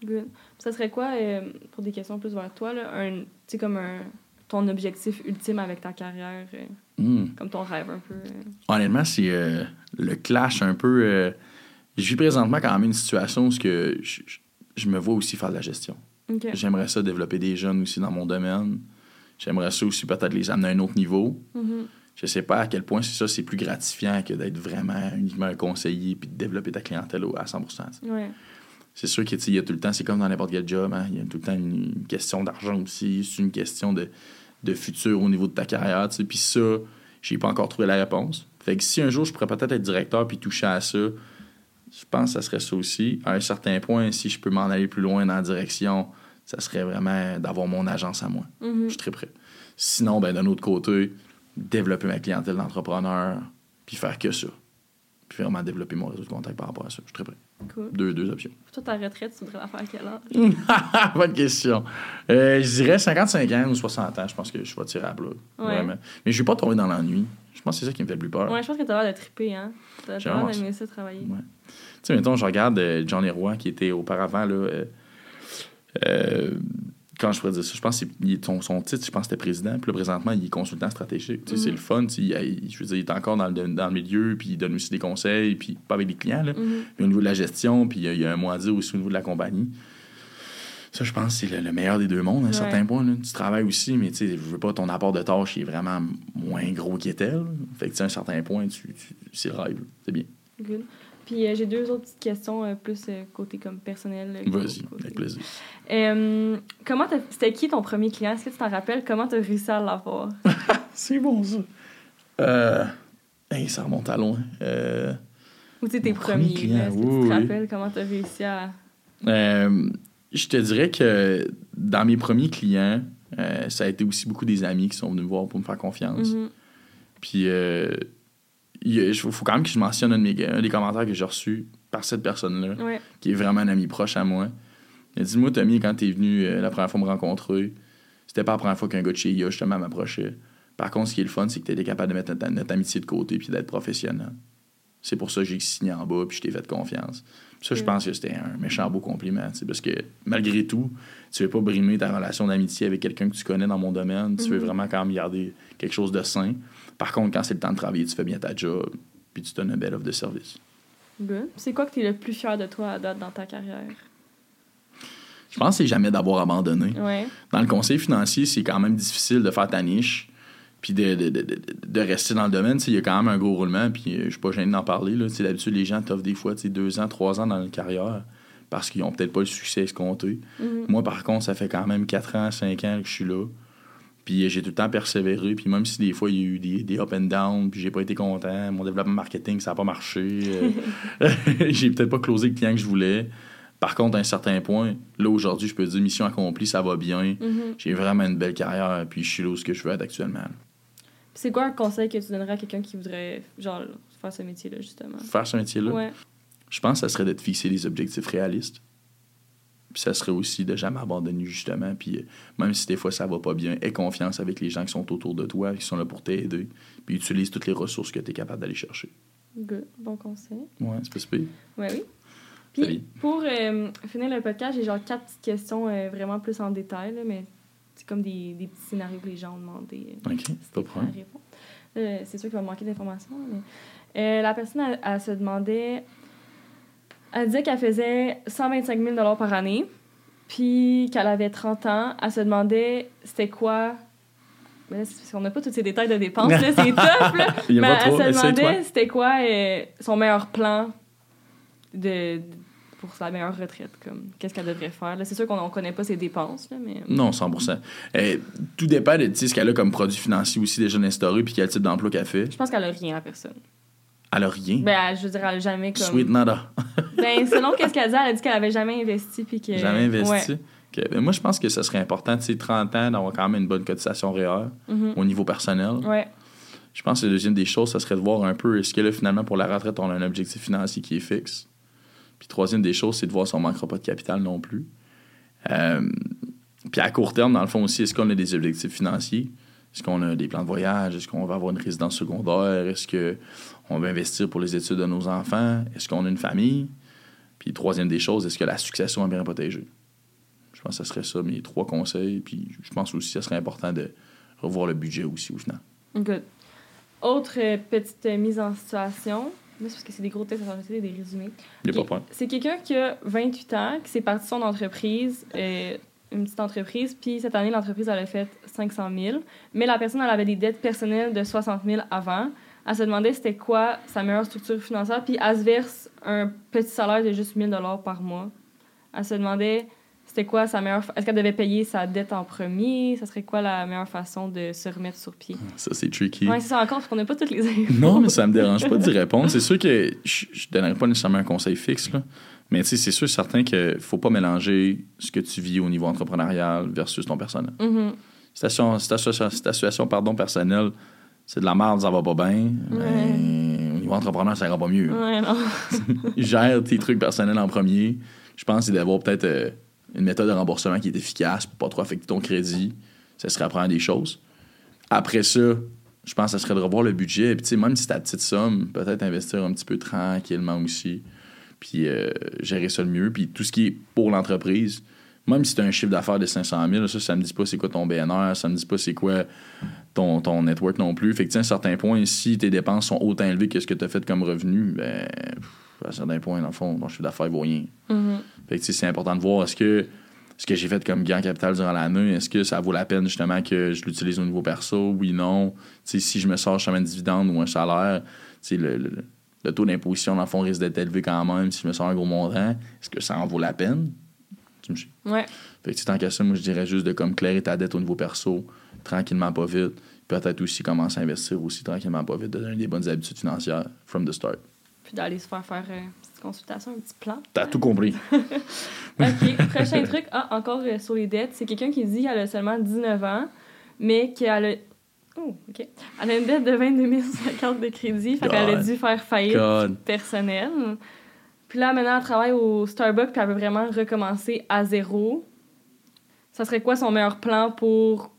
Good. Ça serait quoi, euh, pour des questions plus vers toi, là, un, comme un, ton objectif ultime avec ta carrière, euh, Hmm. comme ton rêve un peu? Honnêtement, c'est le clash un peu. je vis présentement quand même une situation où que je me vois aussi faire de la gestion. J'aimerais ça développer des jeunes aussi dans mon domaine. J'aimerais ça aussi peut-être les amener à un autre niveau. Mhm. Je sais pas à quel point c'est ça, c'est plus gratifiant que d'être vraiment uniquement un conseiller puis de développer ta clientèle à 100 tu sais. Ouais. C'est sûr qu'il y a tout le temps, c'est comme dans n'importe quel job, hein, il y a tout le temps une, une question d'argent aussi, c'est une question de, de futur au niveau de ta carrière. Puis ça, j'ai pas encore trouvé la réponse. Fait que si un jour je pourrais peut-être être directeur puis toucher à ça, je pense que ça serait ça aussi. À un certain point, si je peux m'en aller plus loin dans la direction, ça serait vraiment d'avoir mon agence à moi. Mhm. Je suis très prêt. Sinon, ben, d'un autre côté, développer ma clientèle d'entrepreneur, puis faire que ça. Puis vraiment développer mon réseau de contact par rapport à ça. Je suis très prêt. Cool. Deux, deux options. Toi, ta retraite, tu voudrais la faire à quel âge? Bonne question. Euh, je dirais 55 ans ou 60 ans. Je pense que je à plat. Ouais. Vraiment. Mais je vais pas tomber dans l'ennui. Je pense que c'est ça qui me fait le plus peur. Ouais, je pense que t'as l'air de triper, hein? T'as J'aimerais l'air d'aimer ça, travailler. Ouais. Tu sais, mettons, je regarde euh, Johnny Roy, qui était auparavant, là, euh, euh, quand je pourrais dire ça, je pense que son, son titre, je pense que c'était président, puis là, présentement, il est consultant stratégique. Mhm. C'est le fun, il, il- je veux dire, il est encore dans le, dans le milieu, puis il donne aussi des conseils, puis pas avec les clients, là, Mhm. mais au niveau de la gestion, puis il y a- un mot à dire aussi au niveau de la compagnie. Ça, je pense que c'est le, le meilleur des deux mondes à un Ouais. certain point. Là. Tu travailles aussi, mais tu sais, je veux pas ton apport de tâches il est vraiment moins gros qu'il était. Fait que tu sais, à un certain point, tu, tu- c'est le rêve. C'est bien. Good. Puis euh, j'ai deux autres petites questions, euh, plus euh, côté comme personnel. Vas-y, avec plaisir. Comment t'as- c'était qui ton premier client? Est-ce que tu t'en rappelles? Comment t'as réussi à l'avoir? <laughs> C'est bon, ça. Euh, hey, ça remonte à loin. Ou tu tes premiers? client, là, Est-ce que oui, tu te oui. rappelles comment t'as réussi à. je te dirais que dans mes premiers clients, ça a été aussi beaucoup des amis qui sont venus me voir pour me faire confiance. Mhm. Puis, il faut faut quand même que je mentionne un, de mes- un des commentaires que j'ai reçus par cette personne-là, Ouais. qui est vraiment un ami proche à moi. Il a dit Moi, Tommy, quand t'es venu euh, la première fois me rencontrer, c'était pas la première fois qu'un gars de chez IA justement m'approchait. Par contre, ce qui est le fun, c'est que t'étais capable de mettre notre, notre amitié de côté puis d'être professionnel. C'est pour ça que j'ai signé en bas puis je t'ai fait confiance. Puis ça, je Mm. pense que c'était un méchant beau compliment. Parce que malgré tout, tu veux pas brimer ta relation d'amitié avec quelqu'un que tu connais dans mon domaine. Tu veux Mhm. vraiment quand même garder quelque chose de sain. Par contre, quand c'est le temps de travailler, tu fais bien ta job. puis tu donnes un bel offre de service. Good. C'est quoi que tu es le plus fier de toi à date dans ta carrière? Je pense que c'est jamais d'avoir abandonné. Ouais. Dans le conseil financier, c'est quand même difficile de faire ta niche puis de, de, de, de- rester dans le domaine. Il y a quand même un gros roulement, puis euh, je suis pas gêné d'en parler. D'habitude, les gens t'offrent des fois deux ans, trois ans dans la carrière parce qu'ils ont peut-être pas le succès escompté. Mhm. Moi, par contre, ça fait quand même 4 ans, 5 ans que je suis là. Puis euh, j'ai tout le temps persévéré. Puis même si des fois, il y a eu des, des up and down, puis j'ai pas été content, mon développement marketing, ça n'a pas marché. euh, <laughs> <laughs> j'ai peut-être pas closé le client que je voulais. Par contre, à un certain point, là, aujourd'hui, je peux dire mission accomplie, ça va bien. Mhm. J'ai vraiment une belle carrière, puis je suis là où ce que je veux être actuellement. C'est quoi un conseil que tu donnerais à quelqu'un qui voudrait, genre, faire ce métier-là, justement? Faire ce métier-là, Ouais. je pense que ça serait de te fixer des objectifs réalistes. Puis ça serait aussi de jamais abandonner, justement. Puis euh, même si des fois ça va pas bien, aie confiance avec les gens qui sont autour de toi, qui sont là pour t'aider. Puis utilise toutes les ressources que tu es capable d'aller chercher. Good. Bon conseil. Ouais, c'est pas si pire. Ouais, oui. Puis, pour euh, finir le podcast, j'ai genre quatre petites questions euh, vraiment plus en détail, là, mais c'est comme des, des petits scénarios que les gens ont demandé. euh, OK, si pas de problème. c'est sûr qu'il va manquer d'informations, mais la personne, elle, elle se demandait... Elle disait qu'elle faisait 125 000 par année, puis qu'elle avait 30 ans. Elle se demandait c'était quoi... Mais là, qu'on n'a pas tous ces détails de dépenses, là, c'est <laughs> tough, là. Il y a Mais elle se demandait c'était quoi euh, son meilleur plan de, pour sa meilleure retraite. comme Qu'est-ce qu'elle devrait faire. Là, C'est sûr qu'on ne connaît pas ses dépenses, là, mais... Non, 100%. Euh, tout dépend de ce qu'elle a comme produit financier aussi déjà instauré, puis quel type d'emploi qu'elle fait. Je pense qu'elle a rien à personne. Elle a rien. Ben, je veux dire, elle a jamais comme... Sweet nada. Ben, selon qu'est-ce qu'elle dit, elle a dit qu'elle avait jamais investi, puis que... Jamais investi. Ouais. Ben, moi, je pense que ça serait important, tu sais, 30 ans, d'avoir quand même une bonne cotisation réelle Mhm. au niveau personnel. Ouais. Je pense que la deuxième des choses, ça serait de voir un peu est-ce que là, finalement, pour la retraite, on a un objectif financier qui est fixe? Puis troisième des choses, c'est de voir si on ne manquera pas de capital non plus. Euh, puis à court terme, dans le fond aussi, est-ce qu'on a des objectifs financiers? Est-ce qu'on a des plans de voyage? Est-ce qu'on va avoir une résidence secondaire? Est-ce qu'on va investir pour les études de nos enfants? Est-ce qu'on a une famille? Puis troisième des choses, est-ce que la succession est bien protégée? Je pense que ce serait ça mes trois conseils. Puis je pense aussi que ce serait important de revoir le budget aussi au final. Good. Autre euh, petite euh, mise en situation. Là, c'est parce que c'est des gros textes à des résumés. Il n'y a Ok. pas de problème. C'est quelqu'un qui a 28 ans, qui s'est parti de son entreprise, euh, une petite entreprise, puis cette année, l'entreprise, elle a fait 500 000. Mais la personne, elle avait des dettes personnelles de 60 000 avant. Elle se demandait c'était quoi sa meilleure structure financière, puis elle se verse un petit salaire de juste 1000 par mois. Elle se demandait c'était quoi sa meilleure... Est-ce qu'elle devait payer sa dette en premier? Ça serait quoi la meilleure façon de se remettre sur pied? Ça, c'est tricky. Ouais, c'est ça encore, parce qu'on n'a pas toutes les infos. Non, mais ça me dérange pas d'y répondre. C'est sûr que je ne donnerai pas nécessairement un conseil fixe, là. mais tu sais, c'est sûr et certain qu'il ne faut pas mélanger ce que tu vis au niveau entrepreneurial versus ton personnel. Mhm. Situation, situation, situation pardon, personnelle, c'est de la merde, ça va pas bien. mais Au niveau entrepreneur, ça ira pas mieux. Ouais, non. <laughs> Gère tes trucs personnels en premier. Je pense c'est d'avoir peut-être euh, une méthode de remboursement qui est efficace pour pas trop affecter ton crédit. Ça serait apprendre des choses. Après ça, je pense que ça serait de revoir le budget. Puis, tu sais, même si c'est ta petite somme, peut-être investir un petit peu tranquillement aussi. Puis, euh, gérer ça le mieux. Puis, tout ce qui est pour l'entreprise, même si tu as un chiffre d'affaires de 500 000, ça, ça me dit pas c'est quoi ton BNR, ça me dit pas c'est quoi ton, ton network non plus. Fait que, à un certain point, si tes dépenses sont autant élevées que ce que tu as fait comme revenu, ben, à un certain point, dans le fond, ton chiffre d'affaires vaut rien. Mhm. Fait que, c'est important de voir est-ce que ce que j'ai fait comme gain capital durant l'année, est-ce que ça vaut la peine justement que je l'utilise au niveau perso? Oui, non. Si je me sors justement un dividende ou un salaire, le- le taux d'imposition, dans le fond, risque d'être élevé quand même. Si je me sors un gros montant, est-ce que ça en vaut la peine? Tu me suis? Ouais. Fait que, tant qu'à ça, moi, je dirais juste de comme clairer ta dette au niveau perso, tranquillement, pas vite. Peut-être aussi commencer à investir aussi tranquillement, pas vite, de donner des bonnes habitudes financières from the start. Puis d'aller se faire faire euh, une petite consultation, un petit plan. T'as tout compris. <laughs> OK. Prochain <laughs> truc. Ah, encore euh, sur les dettes. C'est quelqu'un qui dit qu'elle a seulement 19 ans, mais qu'elle a. Oh, OK. Elle a une dette de 22 000 sur sa carte de crédit. Fait qu'elle a dû faire faillite God. personnelle. Puis là, maintenant, elle travaille au Starbucks, puis elle veut vraiment recommencer à zéro. Ça serait quoi son meilleur plan pour.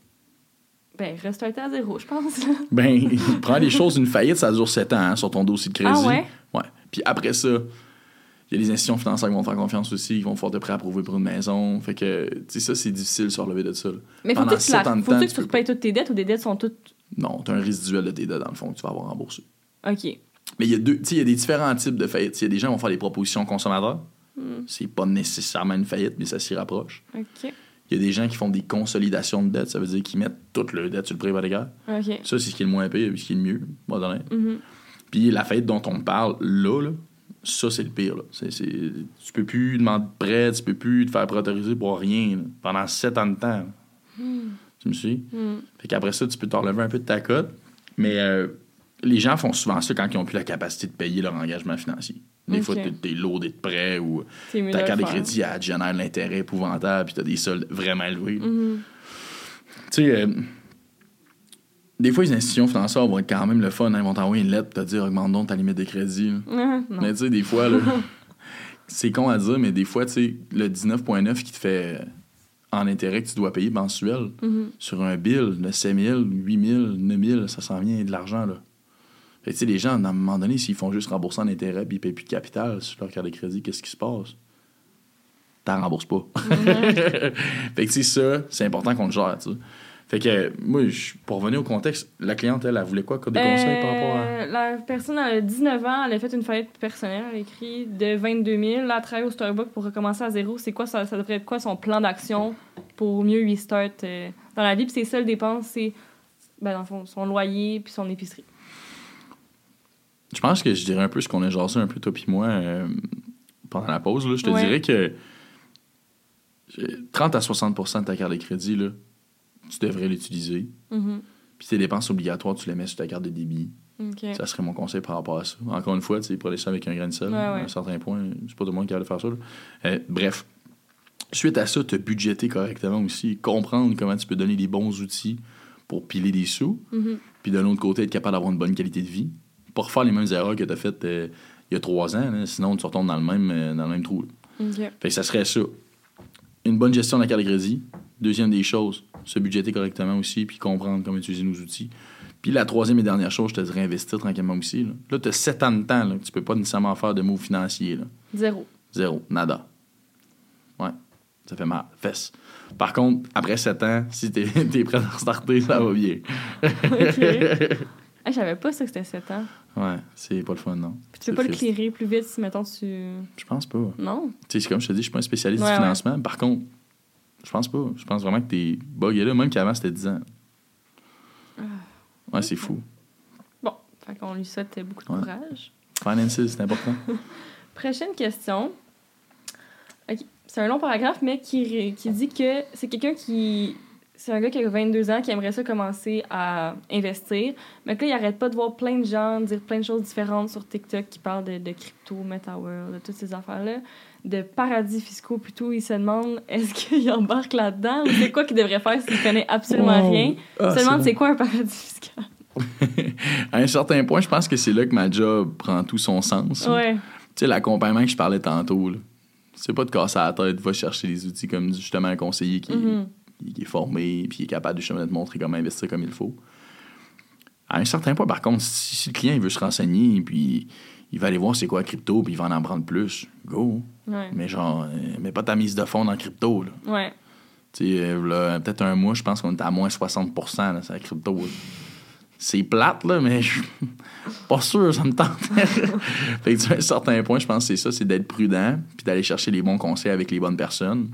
Ben, restarter à zéro, je pense. <laughs> Ben, prends les choses d'une faillite, ça dure 7 ans hein, sur ton dossier de crédit. Ah ouais? Ouais. Puis après ça, il y a des institutions financières qui vont te faire confiance aussi, qui vont faire te préapprouver pour une maison. Fait que, tu sais, ça, c'est difficile de se relever de ça. là. Mais faut Pendant que tu, la... de faut temps, que tu tu peux repayes toutes tes dettes ou des dettes sont toutes. Non, t'as un résiduel de tes dettes, dans le fond, que tu vas avoir remboursé. OK. Mais il y a deux, il y a des différents types de faillites. Il y a des gens qui vont faire des propositions consommateurs. Hmm. C'est pas nécessairement une faillite, mais ça s'y rapproche. OK. Il y a des gens qui font des consolidations de dettes. Ça veut dire qu'ils mettent toute leur dette sur le prix hypothécaire. OK. Ça, c'est ce qui est le moins pire et ce qui est le mieux, moi, donné. Mhm. Puis la faillite dont on parle là, là ça, c'est le pire. Là. C'est- tu peux plus demander de prêt, tu peux plus te faire préautoriser pour rien là, pendant sept ans de temps. là. Tu me suis? Hmm. Fait qu'après ça, tu peux te relever un peu de ta cote. Mais euh, les gens font souvent ça quand ils n'ont plus la capacité de payer leur engagement financier. Des Ok. fois, t'es, lourdé de prêt ou ta carte de crédit, elle génère de l'intérêt épouvantable puis t'as des soldes vraiment élevés. Mhm. Tu sais, euh, des fois, les institutions financières vont être quand même le fun. hein. Ils vont t'envoyer une lettre pour te dire augmente donc ta limite de crédit. Ah. Mais tu sais, des fois, là, <laughs> c'est con à dire, mais des fois, tu sais, le 19,9 qui te fait euh, en intérêt que tu dois payer mensuel Mhm. sur un bill de 7 000, 8 000, 9 000, ça s'en vient de l'argent, là. Fait que, tu sais, les gens, à un moment donné, s'ils font juste rembourser en intérêt puis ils payent plus de capital sur leur carte de crédit, qu'est-ce qui se passe? T'en rembourses pas. <laughs> fait que, sais, ça, c'est important qu'on le gère. Fait que, euh, moi, pour revenir au contexte, la cliente, elle, elle voulait quoi? Comme des conseils par rapport à. Euh, La personne, elle a 19 ans, elle a fait une faillite personnelle, elle a écrit de 22 000. Là, elle travaille au Starbucks pour recommencer à zéro. C'est quoi, ça, ça devrait être quoi son plan d'action pour mieux restart euh, dans la vie? Puis ses seules dépenses, c'est, ben, dans le fond, son loyer puis son épicerie. Je pense que je dirais un peu ce qu'on a jasé un peu, toi puis moi, euh, pendant la pause. Là. Je te Ouais. dirais que euh, 30 à 60% de ta carte de crédit, là, tu devrais l'utiliser. Mhm. Puis tes dépenses obligatoires, tu les mets sur ta carte de débit. Ça serait mon conseil par rapport à ça. Encore une fois, tu sais, prenez ça avec un grain de sel. Ouais, À un certain point, c'est pas tout le monde qui a de faire ça. Euh, bref. Suite à ça, te budgéter correctement aussi. Comprendre comment tu peux donner des bons outils pour piler des sous. Mhm. Puis d'un autre côté, être capable d'avoir une bonne qualité de vie. Pas refaire les mêmes erreurs que tu as faites euh, il y a trois ans. là. sinon, tu retombes dans le même, euh, dans le même trou. Fait que ça serait ça. Une bonne gestion de la carte de crédit. Deuxième des choses, se budgéter correctement aussi, puis comprendre comment utiliser nos outils. Puis la troisième et dernière chose, je te dirais investir tranquillement aussi. Là, là tu as sept ans de temps. Là, que tu peux pas nécessairement faire de mots financiers. Là. Zéro. Zéro. Nada. Ouais. Ça fait mal. Fesse. Par contre, après sept ans, si t'es <laughs> es prêt à restarter, ça va bien. OK. Hey, <laughs> je savais pas ça que c'était 7 ans. Ouais, c'est pas le fun, non. Puis tu peux pas le clearer plus vite si, mettons, tu... Je pense pas. Non? Tu sais, comme je te dis, je suis pas un spécialiste Ouais, du ouais. financement. Par contre, je pense pas. Je pense vraiment que t'es bugué là, même qu'avant c'était 10 ans. Ouais, c'est fou. Bon, fait qu'on lui souhaite beaucoup de Ouais. courage. Finances, c'est important. <laughs> Prochaine question. C'est un long paragraphe, mais qui, qui dit que c'est quelqu'un qui. C'est un gars qui a 22 ans qui aimerait ça commencer à investir. Mais que là, il arrête pas de voir plein de gens dire plein de choses différentes sur TikTok qui parlent de, de crypto, MetaWorld, de toutes ces affaires-là, de paradis fiscaux plutôt. Il se demande <laughs> est-ce qu'il embarque là-dedans ou c'est quoi qu'il devrait faire s'il connaît absolument Wow. rien? Ah, Il se demande c'est quoi un paradis fiscal? <laughs> à un certain point, je pense que c'est là que ma job prend tout son sens. Ouais. Tu sais, l'accompagnement que je parlais tantôt. C'est pas de casser la tête, va chercher des outils comme justement un conseiller qui, Mhm. Qui est formé puis qui est capable justement de te montrer comment investir comme il faut. À un certain point, par contre, si, si le client il veut se renseigner puis il va aller voir c'est quoi la crypto puis il va en apprendre plus, go. Ouais. Mais genre, euh, mets pas ta mise de fonds dans la crypto. Là. Ouais. Tu sais, euh, là, peut-être un mois, je pense qu'on était à moins 60 là, sur la crypto. là. C'est plate, là, mais je suis pas sûr, ça me tente. <laughs> fait que, à un certain point, je pense que c'est ça, c'est d'être prudent, puis d'aller chercher les bons conseils avec les bonnes personnes.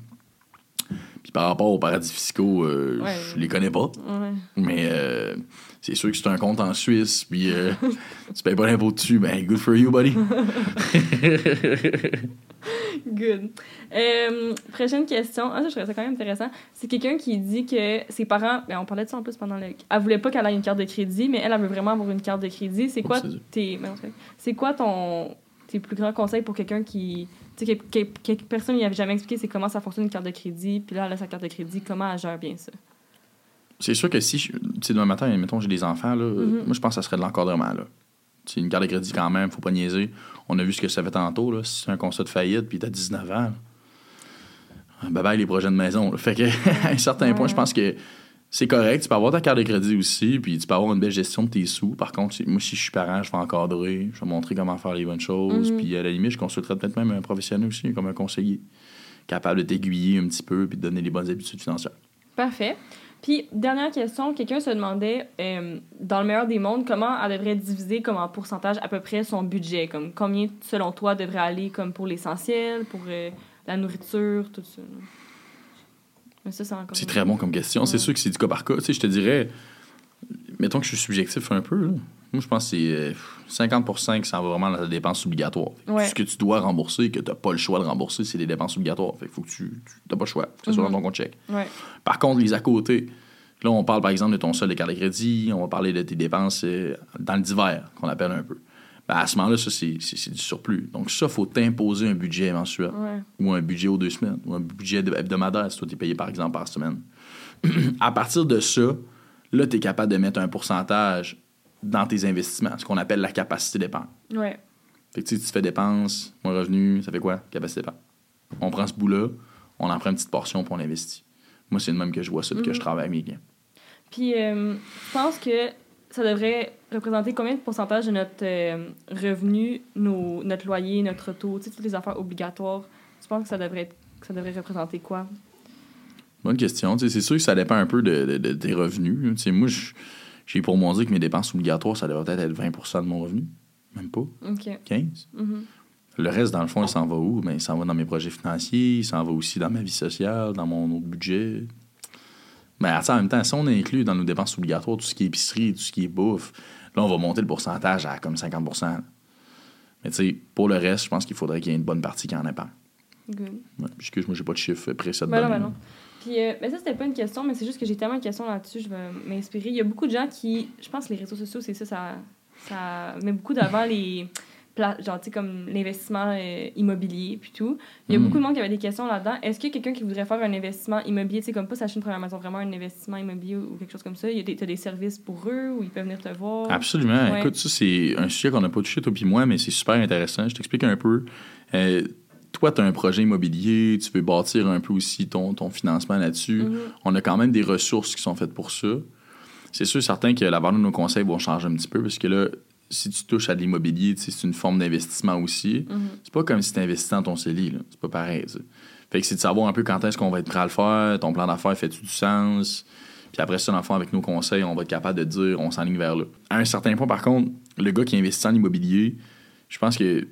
Puis par rapport aux paradis fiscaux, euh, Ouais. je les connais pas, Ouais. mais euh, c'est sûr que c'est un compte en Suisse, puis euh, <laughs> tu payes pas l'impôt dessus, ben good for you, buddy. <laughs> Good. Euh, prochaine question. Ah, ça, je trouvais ça quand même intéressant. C'est quelqu'un qui dit que ses parents. Ben, on parlait de ça en plus pendant le. Elle voulait pas qu'elle ait une carte de crédit, mais elle, elle veut vraiment avoir une carte de crédit. C'est quoi Oups, tes. ben. C'est quoi ton. Tes plus grands conseils pour quelqu'un qui. Tu sais, que, que- que personne n'y avait jamais expliqué c'est comment ça fonctionne une carte de crédit, puis là, elle a sa carte de crédit, comment elle gère bien ça? C'est sûr que si, tu sais, demain matin, mettons, j'ai des enfants, là, Mhm. moi, je pense que ça serait de l'encadrement, là. C'est une carte de crédit quand même, faut pas niaiser. On a vu ce que ça fait tantôt, là. Si c'est un constat de faillite, puis t'as 19 ans, là, bye bye les projets de maison. là. Fait que, <laughs> à un certain point, je pense que c'est correct. Tu peux avoir ta carte de crédit aussi, puis tu peux avoir une belle gestion de tes sous. Par contre, moi, si je suis parent, je vais encadrer, je vais montrer comment faire les bonnes choses, Mhm. puis à la limite, je consulterai peut-être même un professionnel aussi, comme un conseiller, capable de t'aiguiller un petit peu, puis de donner les bonnes habitudes financières. Parfait. Puis, dernière question, quelqu'un se demandait, euh, dans le meilleur des mondes, comment elle devrait diviser comme en pourcentage à peu près son budget? Comme combien, selon toi, devrait aller comme pour l'essentiel, pour euh, la nourriture, tout ça? là? C'est très bon comme question. C'est sûr que c'est du cas par cas. Tu sais, je te dirais, mettons que je suis subjectif un peu. là. Moi, je pense que c'est euh, 50 qui s'en va vraiment dans la dépense obligatoire. Ouais. Ce que tu dois rembourser et que tu n'as pas le choix de rembourser, c'est des dépenses obligatoires. Fait faut que tu n'as pas le choix, que ce soit Mhm. dans ton compte chèque. Ouais. Par contre, les à côté, là, on parle par exemple de ton solde de carte de crédit, on va parler de tes dépenses euh, dans le divers, qu'on appelle un peu. Ben, à ce moment-là, ça, c'est du surplus. Donc, ça, il faut t'imposer un budget mensuel Ouais. ou un budget aux deux semaines, ou un budget hebdomadaire si toi, tu es payé par exemple par semaine. <clears throat> à partir de ça, là, tu es capable de mettre un pourcentage dans tes investissements, ce qu'on appelle la capacité d'épargne. Ouais. Fait que tu sais, tu fais dépenses, moins revenu, ça fait quoi? Capacité d'épargne. On prend ce bout-là, on en prend une petite portion puis on l'investit. Moi, c'est le même que je vois ça, puis que Mhm. je travaille avec mes clients. Puis, euh, je pense que ça devrait représenter combien de pourcentage de notre euh, revenu, nos, notre loyer, notre tu sais, toutes les affaires obligatoires? Tu penses que ça devrait, être- que ça devrait représenter quoi? Bonne question. Tu sais, C'est sûr que ça dépend un peu de, de- de tes revenus. Tu sais, moi, j'ai pour moi dire que mes dépenses obligatoires, ça devrait peut-être être 20% de mon revenu. Même pas. OK. 15 Mhm. Le reste, dans le fond, il s'en va où? Ben, il s'en va dans mes projets financiers, il s'en va aussi dans ma vie sociale, dans mon autre budget. Mais en même temps, si on inclut dans nos dépenses obligatoires tout ce qui est épicerie, tout ce qui est bouffe, là, on va monter le pourcentage à comme 50 là. Mais tu sais, pour le reste, je pense qu'il faudrait qu'il y ait une bonne partie qui en épargne. Good. Ouais, excuse, moi, j'ai pas de chiffre précis Ben non, ben non. Puis, euh, ben ça, c'était pas une question, mais c'est juste que j'ai tellement de questions là-dessus, je vais m'inspirer. Il y a beaucoup de gens qui. Je pense que les réseaux sociaux, c'est ça, ça, ça met beaucoup d'avant les. Genre, tu sais, comme l'investissement euh, immobilier, puis tout. Il y a Mm. beaucoup de monde qui avait des questions là-dedans. Est-ce qu'il y a quelqu'un qui voudrait faire un investissement immobilier, tu sais, comme pas s'acheter une première maison, vraiment un investissement immobilier ou quelque chose comme ça? Il y a des, t'as des services pour eux ou ils peuvent venir te voir? Absolument. Ouais. Écoute, ça, c'est un sujet qu'on n'a pas touché, toi puis moi, mais c'est super intéressant. Je t'explique un peu. Euh, toi, tu as un projet immobilier, tu veux bâtir un peu aussi ton, ton financement là-dessus. Mhm. On a quand même des ressources qui sont faites pour ça. C'est sûr, certain que la valeur de nos conseils vont changer un petit peu parce que là, si tu touches à de l'immobilier, c'est une forme d'investissement aussi. Mhm. C'est pas comme si tu investis dans ton CELI, là. C'est pas pareil. Fait que c'est de savoir un peu quand est-ce qu'on va être prêt à le faire, ton plan d'affaires fait-tu du sens? Puis après ça, dans le fond, avec nos conseils, on va être capable de dire on s'enligne vers là. À un certain point, par contre, le gars qui investit en immobilier, je pense que, tu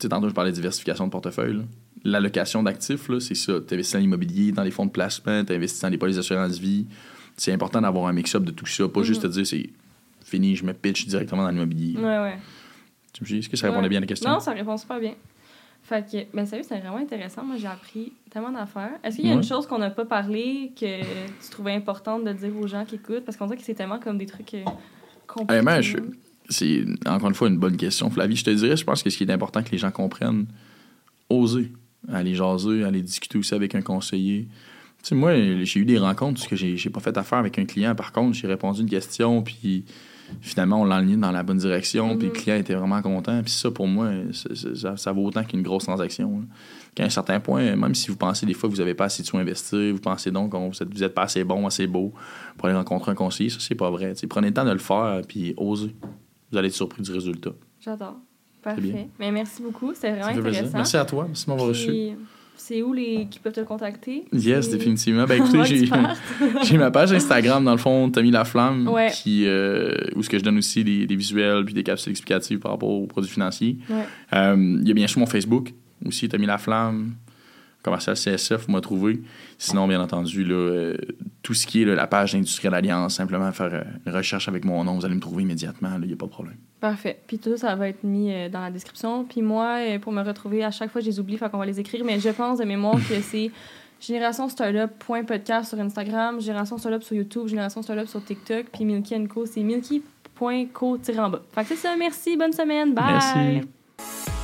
sais, tantôt, je parlais de diversification de portefeuille. L'allocation d'actifs, c'est ça. Tu investis dans l'immobilier, dans les fonds de placement, tu investis dans les polices d'assurance vie. C'est important d'avoir un mix-up de tout ça, pas Mhm. juste te dire c'est fini, je me pitch directement dans l'immobilier. Ouais, ouais. Tu me dis, est-ce que ça répondait Ouais. bien à la question? Non, ça répond super bien. Fait que, ben sérieux, c'est vraiment intéressant. Moi, j'ai appris tellement d'affaires. Est-ce qu'il y a Ouais. une chose qu'on n'a pas parlé que <laughs> tu trouvais importante de dire aux gens qui écoutent? Parce qu'on dirait que c'est tellement comme des trucs euh, compliqués. Honnêtement, je- C'est encore une fois une bonne question, Flavie. Je te dirais, je pense que ce qui est important que les gens comprennent, oser aller jaser, aller discuter aussi avec un conseiller. Tu sais, moi, j'ai eu des rencontres parce que j'ai pas fait affaire avec un client. Par contre, j'ai répondu une question, puis finalement, on l'a aligné dans la bonne direction, puis le Mhm. client était vraiment content. Puis ça, pour moi, c'est- c'est- ça, ça vaut autant qu'une grosse transaction. Qu'à un certain point, même si vous pensez des fois que vous n'avez pas assez de sous investir, vous pensez donc que vous êtes, vous êtes pas assez bon, assez beau pour aller rencontrer un conseiller, ça, c'est pas vrai. Prenez le temps de le faire, puis osez. Vous allez être surpris du résultat. J'adore. Parfait. Mais merci beaucoup. C'était Ça vraiment plaisir. intéressant. Merci à toi. Merci de m'avoir reçu. C'est où les qui peuvent te contacter? Yes, définitivement. <laughs> Ben écoutez, j'ai, <laughs> j'ai ma page Instagram, dans le fond, Tommy Laflamme, Ouais. qui, euh, où ce que je donne aussi des, des visuels puis des capsules explicatives par rapport aux produits financiers. Ouais. Euh, Il y a bien sûr mon Facebook, aussi Tommy Laflamme, commercial CSF, vous m'avez trouvé. Sinon, bien entendu, là, euh, tout ce qui est là, la page d'Industrielle Alliance, simplement faire euh, une recherche avec mon nom, vous allez me trouver immédiatement, il n'y a pas de problème. Parfait. Puis tout ça, ça va être mis euh, dans la description. Puis moi, euh, pour me retrouver, à chaque fois, je les oublie, fait qu'on va les écrire. Mais je pense de mémoire que c'est générationstartup.podcast sur Instagram, Génération Startup sur YouTube, Génération Startup sur TikTok, puis Milky Co, c'est milky.co-en-bas. Fait que c'est ça, merci, bonne semaine, bye! Merci.